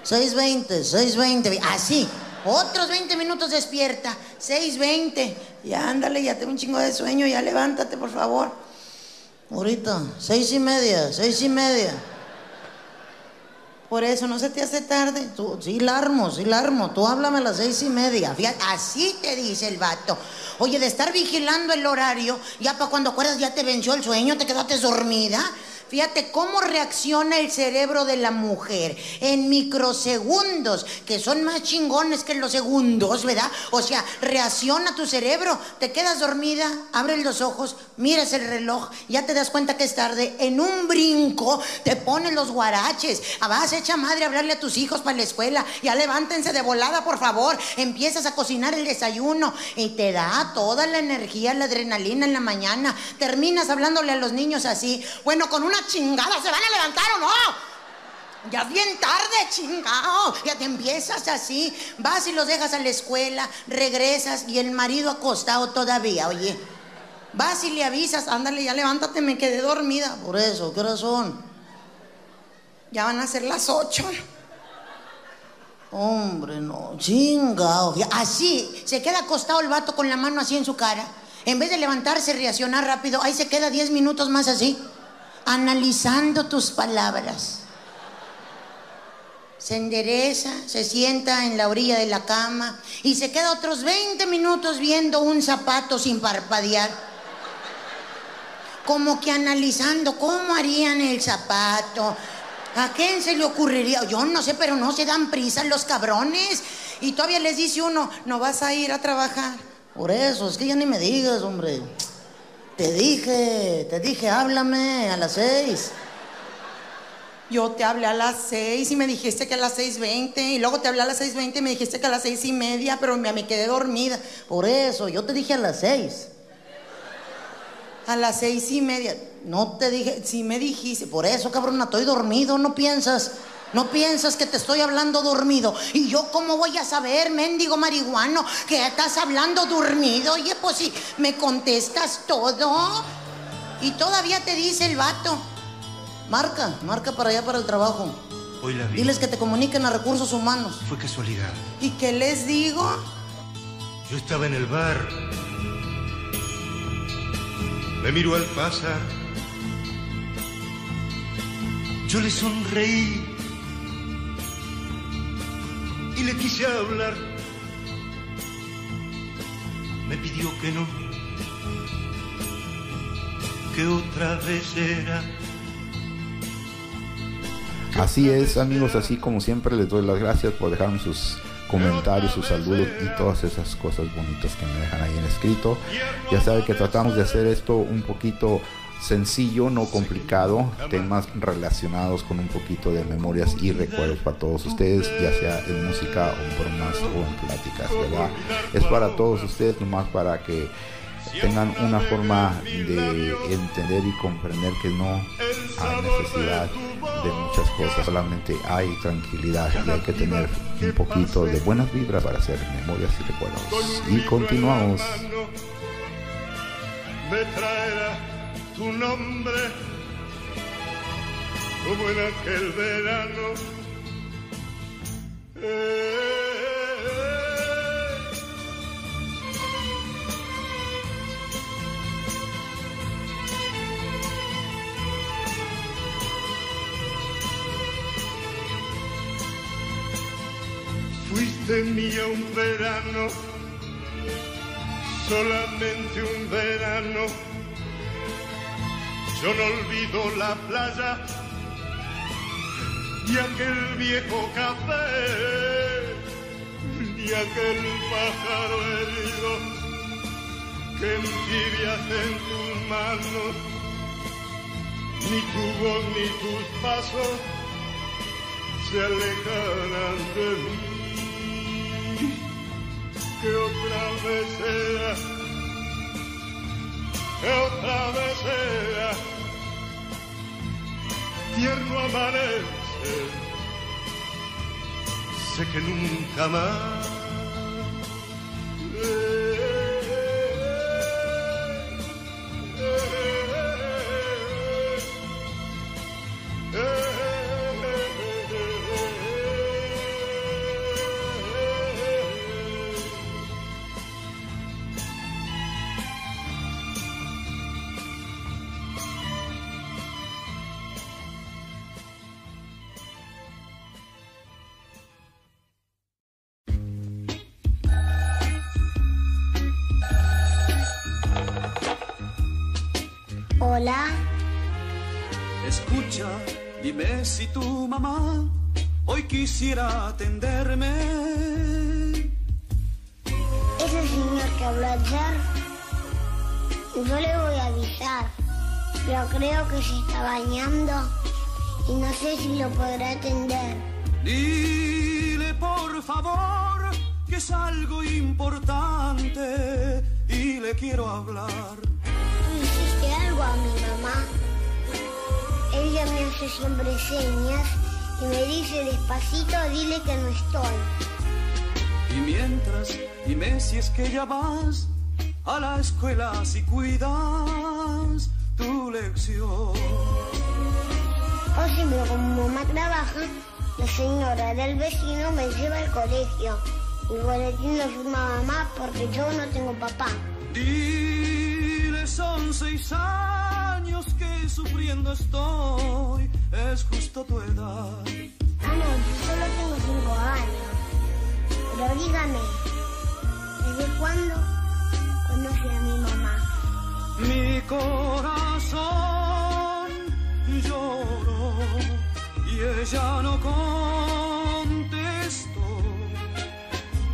[SPEAKER 4] 6.20, 6.20, así. Otros 20 minutos despierta. 6.20. Ya ándale, ya tengo un chingo de sueño, ya levántate, por favor. Ahorita, seis y media, seis y media. Por eso no se te hace tarde. Tú, sí, la armo, sí, la armo. Tú háblame a las seis y media. Fíjate, así te dice el vato. Oye, de estar vigilando el horario, ya para cuando acuerdas ya te venció el sueño, te quedaste dormida. Fíjate cómo reacciona el cerebro de la mujer en microsegundos, que son más chingones que los segundos, ¿verdad? O sea, reacciona tu cerebro, te quedas dormida, abres los ojos, miras el reloj, ya te das cuenta que es tarde, en un brinco te pones los guaraches, Ah, vas hecha madre a hablarle a tus hijos para la escuela, ya levántense de volada, por favor, empiezas a cocinar el desayuno y te da toda la energía, la adrenalina en la mañana, terminas hablándole a los niños así, bueno, con una chingada, ¿se van a levantar o no? Ya es bien tarde, chingado. Ya te empiezas así. Vas y los dejas a la escuela, regresas y el marido acostado todavía, oye. Vas y le avisas, ándale, ya levántate, me quedé dormida. Por eso, ¿qué horas son? Ya van a ser las ocho. Hombre, no, chingado. Así, se queda acostado el vato con la mano así en su cara. En vez de levantarse, reaccionar rápido, ahí se queda 10 minutos más así, analizando tus palabras. Se endereza, se sienta en la orilla de la cama y se queda otros 20 minutos viendo un zapato sin parpadear. Como que analizando cómo harían el zapato. ¿A quién se le ocurriría? Yo no sé, pero no se dan prisa los cabrones. Y todavía les dice uno, no vas a ir a trabajar. Por eso, es que ya ni me digas, hombre. Te dije, te dije, háblame a las seis. Yo te hablé a las seis y me dijiste que a las seis veinte y luego te hablé a las seis veinte y me dijiste que a las seis y media, pero me, me quedé dormida. Por eso, yo te dije a las seis. A las seis y media. No te dije, si me dijiste, por eso, cabrón, estoy dormido, no piensas. No piensas que te estoy hablando dormido. Y yo, ¿cómo voy a saber, mendigo marihuano, que estás hablando dormido? Oye, pues si me contestas todo. Y todavía te dice el vato. Marca, marca para allá para el trabajo.
[SPEAKER 7] Hoy la vi.
[SPEAKER 4] Diles que te comuniquen a recursos humanos.
[SPEAKER 7] Fue casualidad.
[SPEAKER 4] ¿Y qué les digo?
[SPEAKER 7] Yo estaba en el bar. Me miró al pasar. Yo le sonreí y le quise hablar. Me pidió que no, que otra vez era.
[SPEAKER 1] Así es, amigos, así como siempre les doy las gracias por dejarme sus comentarios, sus saludos y todas esas cosas bonitas que me dejan ahí en escrito. Ya saben que tratamos de hacer esto un poquito sencillo, no complicado, temas relacionados con un poquito de memorias y recuerdos para todos ustedes, ya sea en música o en bromas o en pláticas, ¿verdad? Es para todos ustedes, nomás para que tengan una forma de entender y comprender que no hay necesidad de muchas cosas, solamente hay tranquilidad y hay que tener un poquito de buenas vibras para hacer memorias y recuerdos. Y continuamos.
[SPEAKER 7] Tu nombre como en aquel verano. Eh, Fuiste mía un verano, solamente un verano. Yo no olvido la playa
[SPEAKER 10] y aquel viejo café y aquel pájaro herido que entibias en tus manos ni tu voz ni tus pasos se alejarán de mí. Que otra vez sea que otra vez sea tierno amanece. Sé que nunca más
[SPEAKER 7] quisiera atenderme.
[SPEAKER 11] ese señor que habló ayer, yo le voy a avisar, pero creo que se está bañando y no sé si lo podrá atender.
[SPEAKER 7] Dile por favor que es algo importante y le quiero hablar.
[SPEAKER 11] ¿Tú hiciste algo a mi mamá? Ella me hace siempre señas y me dice despacito, dile que no estoy.
[SPEAKER 7] Y mientras, dime si es que ya vas a la escuela si cuidas tu lección.
[SPEAKER 11] O si pero como mamá trabaja, la señora del vecino me lleva al colegio. Mi boletín lo firma mamá porque yo no tengo papá.
[SPEAKER 7] Dile son seis años que sufriendo estoy, es justo tu edad.
[SPEAKER 11] Ah, no, yo solo tengo cinco años. Pero dígame, ¿desde cuándo conoce a mi mamá?
[SPEAKER 7] Mi corazón lloró y ella no contestó.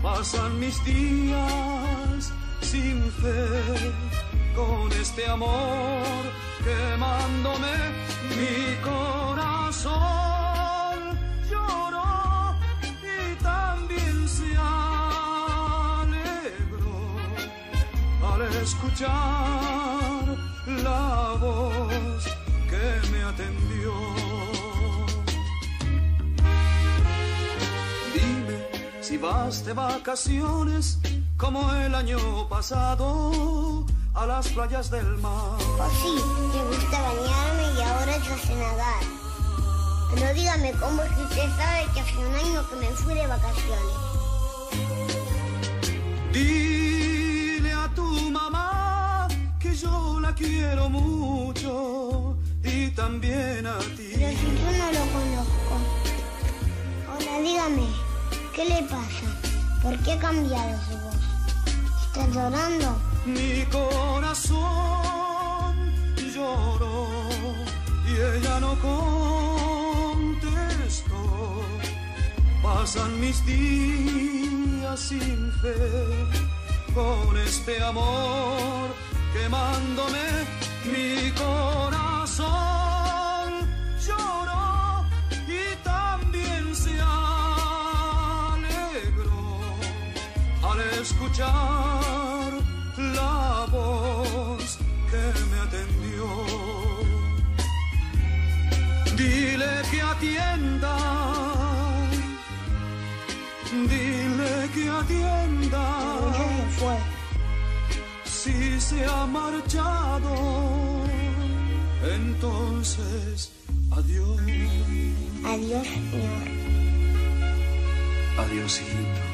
[SPEAKER 7] Pasan mis días sin fe con este amor quemándome. Mi corazón lloró y también se alegró al escuchar la voz que me atendió. Dime si vas de vacaciones como el año pasado a las playas del mar.
[SPEAKER 11] Pues sí, me gusta bañarme y ahora yo sé nadar. Pero dígame, ¿cómo es que usted sabe que hace un año que me fui de vacaciones?
[SPEAKER 7] Dile a tu mamá que yo la quiero mucho y también a ti.
[SPEAKER 11] Pero si yo no lo conozco. Hola, dígame, ¿qué le pasa? ¿Por qué ha cambiado su voz? ¿Está llorando?
[SPEAKER 7] Mi corazón lloró y ella no contestó. Pasan mis días sin fe con este amor quemándome. Mi corazón lloró y también se alegró al escuchar la voz que me atendió. Dile que atienda, dile que atienda.
[SPEAKER 11] Se fue.
[SPEAKER 7] Si se ha marchado, entonces adiós.
[SPEAKER 11] Adiós, señor.
[SPEAKER 7] Adiós, hijito.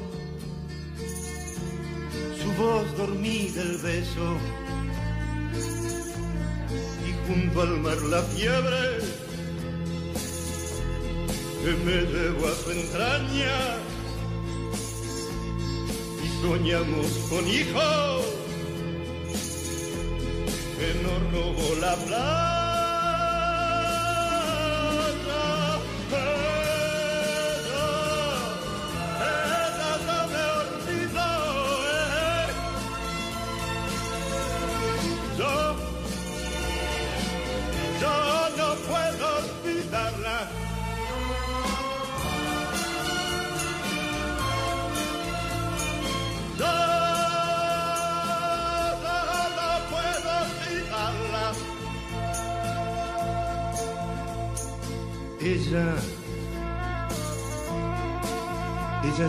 [SPEAKER 10] voz dormida el beso, y junto al mar la fiebre que me llevó a su entraña y soñamos con hijos que nos robó la playa. Ella,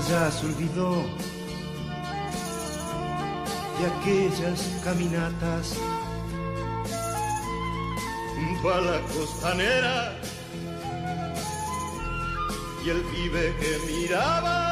[SPEAKER 10] ya se olvidó de aquellas caminatas junto a la costanera y el pibe que miraba.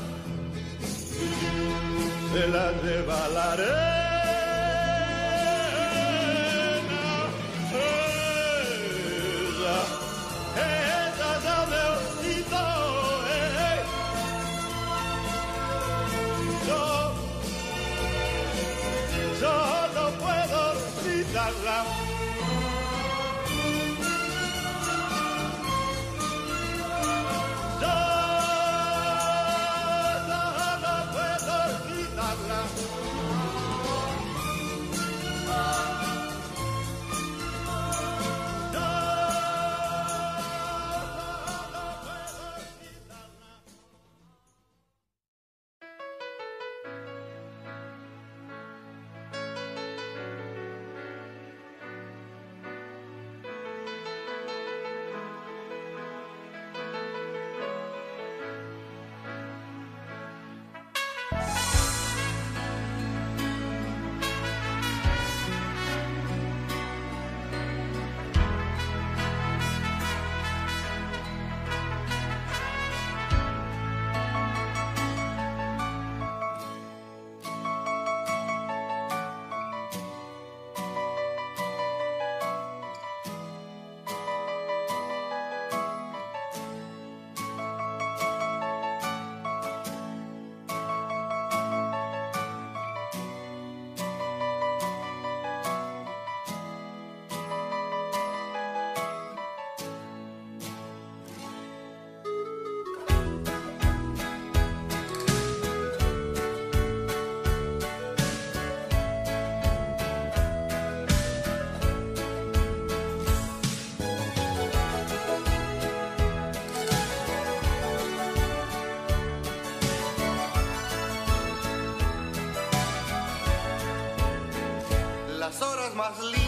[SPEAKER 10] se la lleva Marceline.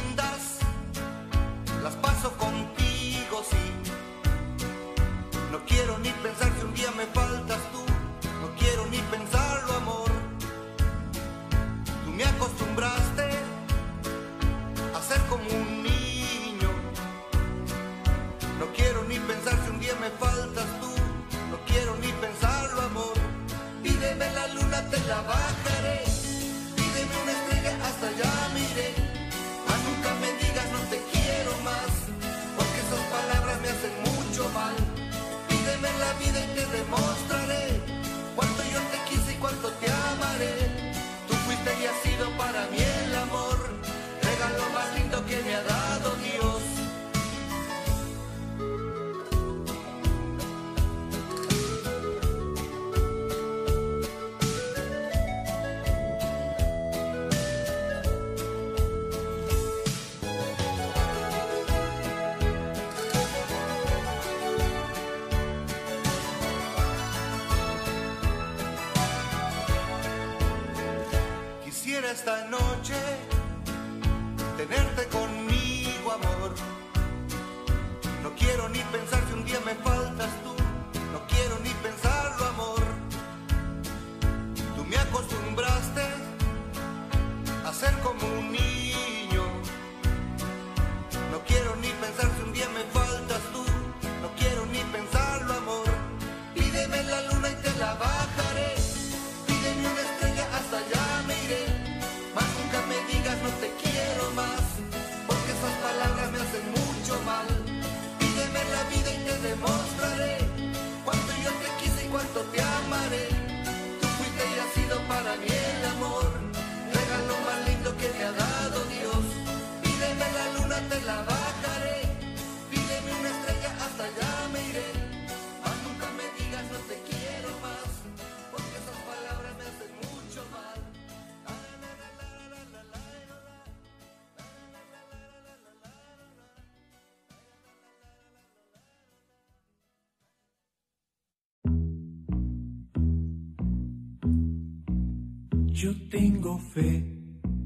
[SPEAKER 10] Yo
[SPEAKER 12] tengo fe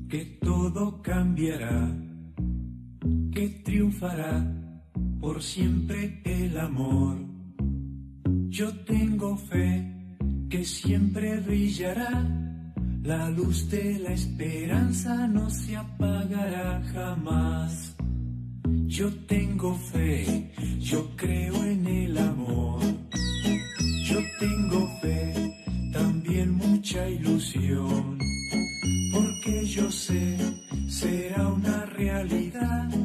[SPEAKER 12] que todo cambiará, que triunfará por siempre el amor. Yo tengo fe que siempre brillará, la luz de la esperanza no se apagará jamás. Yo tengo fe, yo creo en el amor. realidad.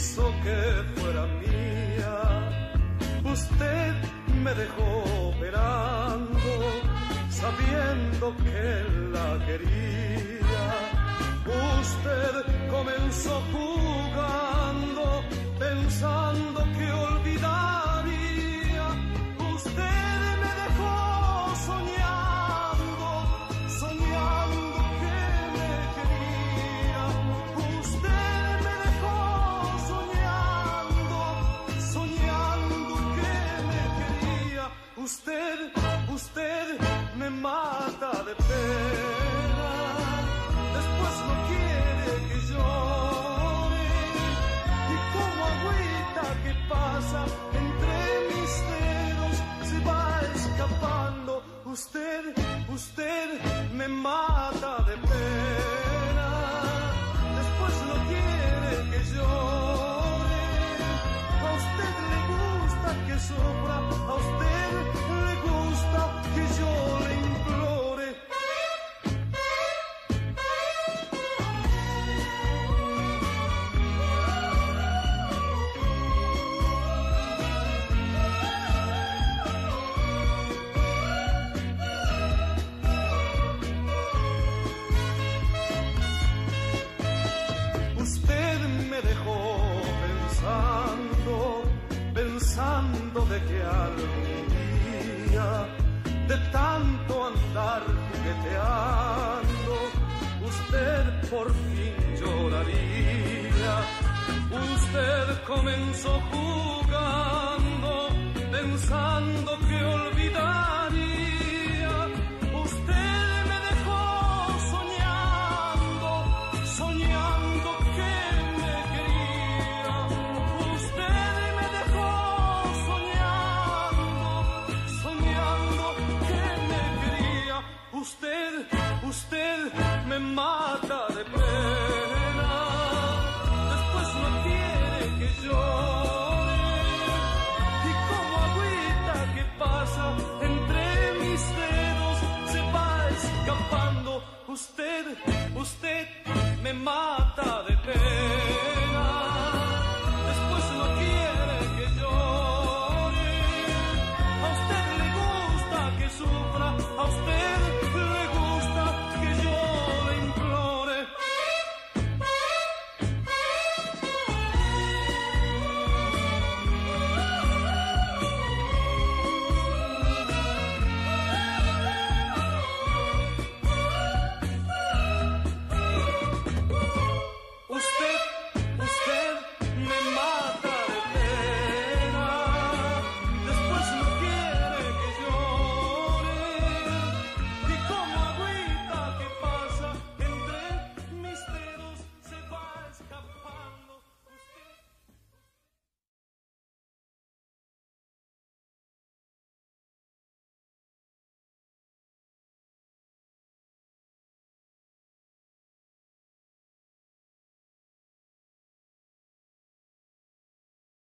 [SPEAKER 7] quiso que fuera mía. Usted me dejó verando, sabiendo que la quería. Usted comenzó a mata de pena, después no quiere que llore. A usted le gusta que sopra, a usted que algún día de tanto andar jugueteando, usted por fin lloraría. Usted comenzó jugando, pensando que olvidaría.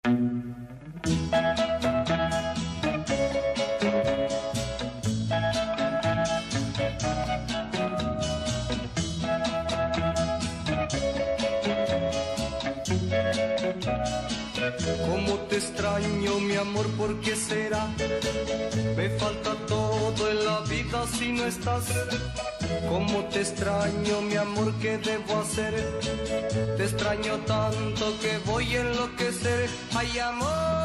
[SPEAKER 13] Cómo te extraño, mi amor, ¿por qué será? Me falta todo en la vida si no estás. Cómo te extraño, mi amor, ¿qué debo hacer? Te extraño tanto que voy a enloquecer. Ay, amor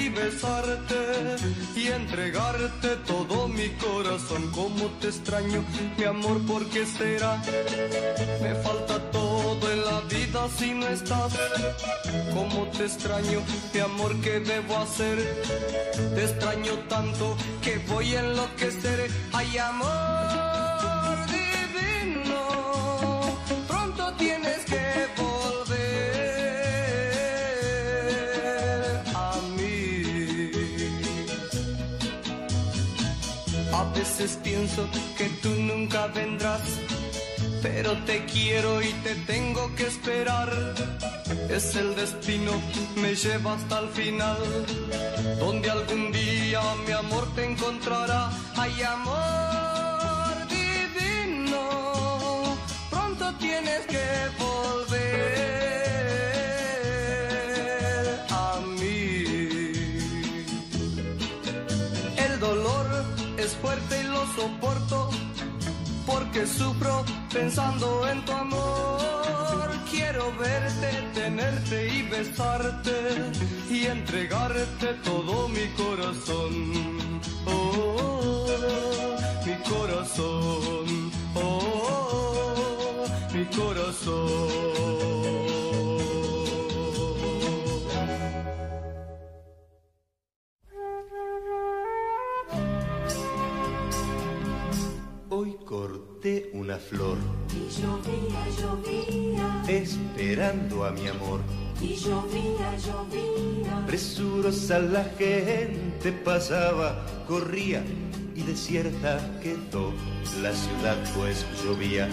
[SPEAKER 13] y besarte y entregarte todo mi corazón. Como te extraño, mi amor, ¿por qué será? Me falta todo en la vida si no estás. Como te extraño, mi amor, ¿qué debo hacer? Te extraño tanto que voy a enloquecer. Ay, amor pienso que tú nunca vendrás, pero te quiero y te tengo que esperar. Es el destino, me lleva hasta el final, donde algún día mi amor te encontrará. Ay, amor divino, pronto tienes que volver porque sufro pensando en tu amor. Quiero verte, tenerte y besarte y entregarte todo mi corazón. Oh, mi corazón. Oh, mi corazón.
[SPEAKER 14] Una flor Y llovía, llovía.
[SPEAKER 10] esperando a mi amor.
[SPEAKER 14] Y llovía, llovía.
[SPEAKER 10] Presurosa la gente pasaba, corría y desierta quedó la ciudad pues llovía.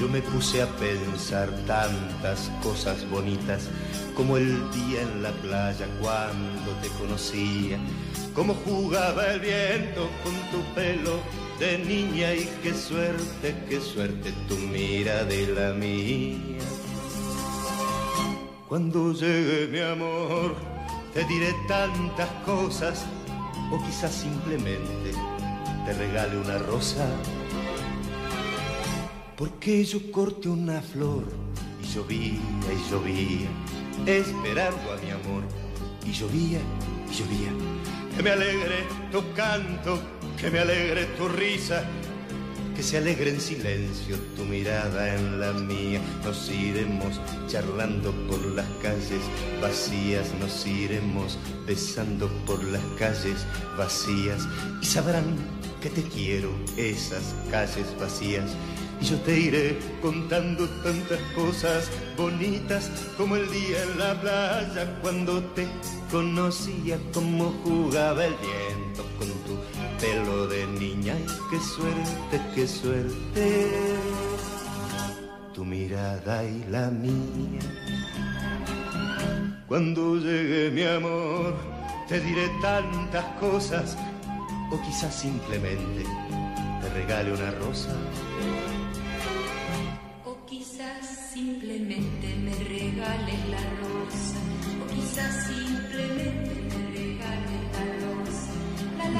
[SPEAKER 10] Yo me puse a pensar tantas cosas bonitas como el día en la playa cuando te conocía, como jugaba el viento con tu pelo de niña y qué suerte, qué suerte tu mira de la mía. Cuando llegue mi amor, te diré tantas cosas, o quizás simplemente te regale una rosa. Porque yo corté una flor y llovía y llovía, esperando a mi amor. Y llovía y llovía. Que me alegre tu canto, que me alegre tu risa, que se alegre en silencio tu mirada en la mía. Nos iremos charlando por las calles vacías, nos iremos besando por las calles vacías y sabrán que te quiero esas calles vacías. Y yo te iré contando tantas cosas bonitas como el día en la playa cuando te conocía, como jugaba el viento con tu pelo de niña. Y qué suerte, qué suerte, tu mirada y la mía. Cuando llegue mi amor, te diré tantas cosas, o quizás simplemente te regale una rosa.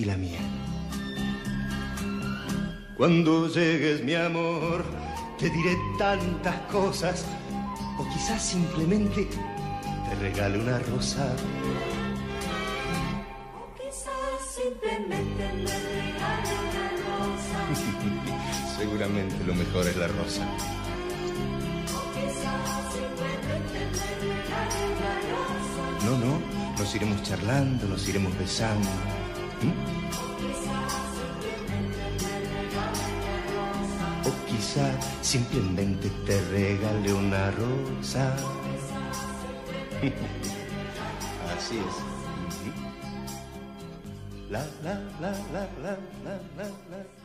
[SPEAKER 10] y la mía. Cuando llegues mi amor, te diré tantas cosas, o quizás simplemente te regale una rosa.
[SPEAKER 14] O quizás simplemente me regale una rosa. *laughs*
[SPEAKER 10] Seguramente lo mejor es la rosa.
[SPEAKER 14] O quizás simplemente me regale una rosa.
[SPEAKER 10] No, no, nos iremos charlando, nos iremos besando. O quizá simplemente te regale una rosa. *laughs* Así es. La, la, la, la, la, la, la, la.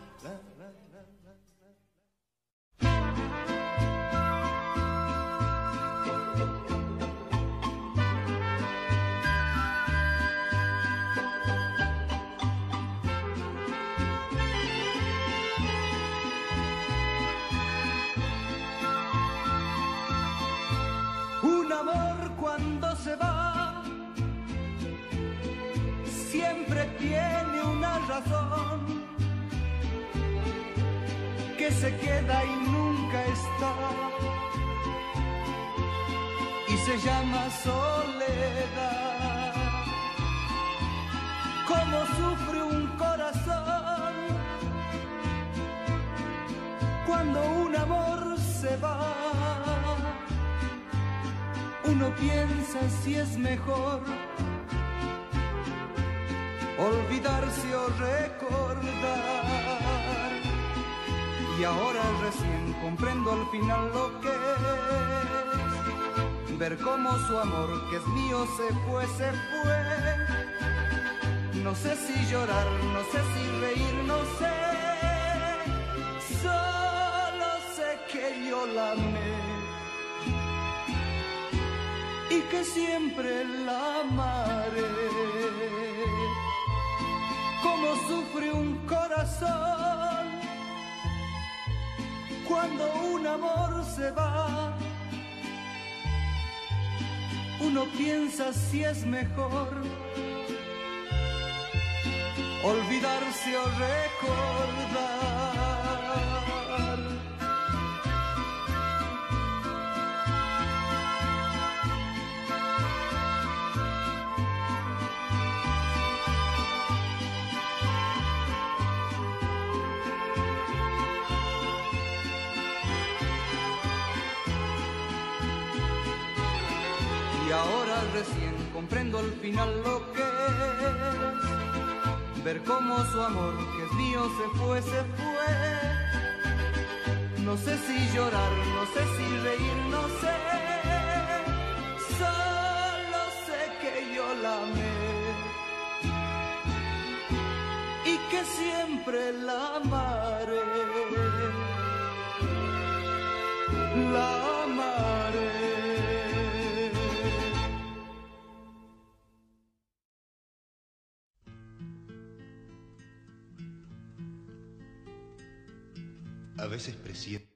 [SPEAKER 13] Tiene una razón que se queda y nunca está y se llama soledad. Como sufre un corazón cuando un amor se va uno piensa si es mejor olvidarse o recordar. Y ahora recién comprendo al final lo que es ver cómo su amor, que es mío, se fue, se fue. No sé si llorar, no sé si reír, no sé. Solo sé que yo la amé y que siempre la amaré. Como sufre un corazón cuando un amor se va. Uno piensa si es mejor olvidarse o recordar. Comprendo al final lo que es ver cómo su amor que es mío se fue, se fue. No sé si llorar, no sé si reír, no sé. Solo sé que yo la amé y que siempre la amaré. La amaré.
[SPEAKER 10] A veces presiento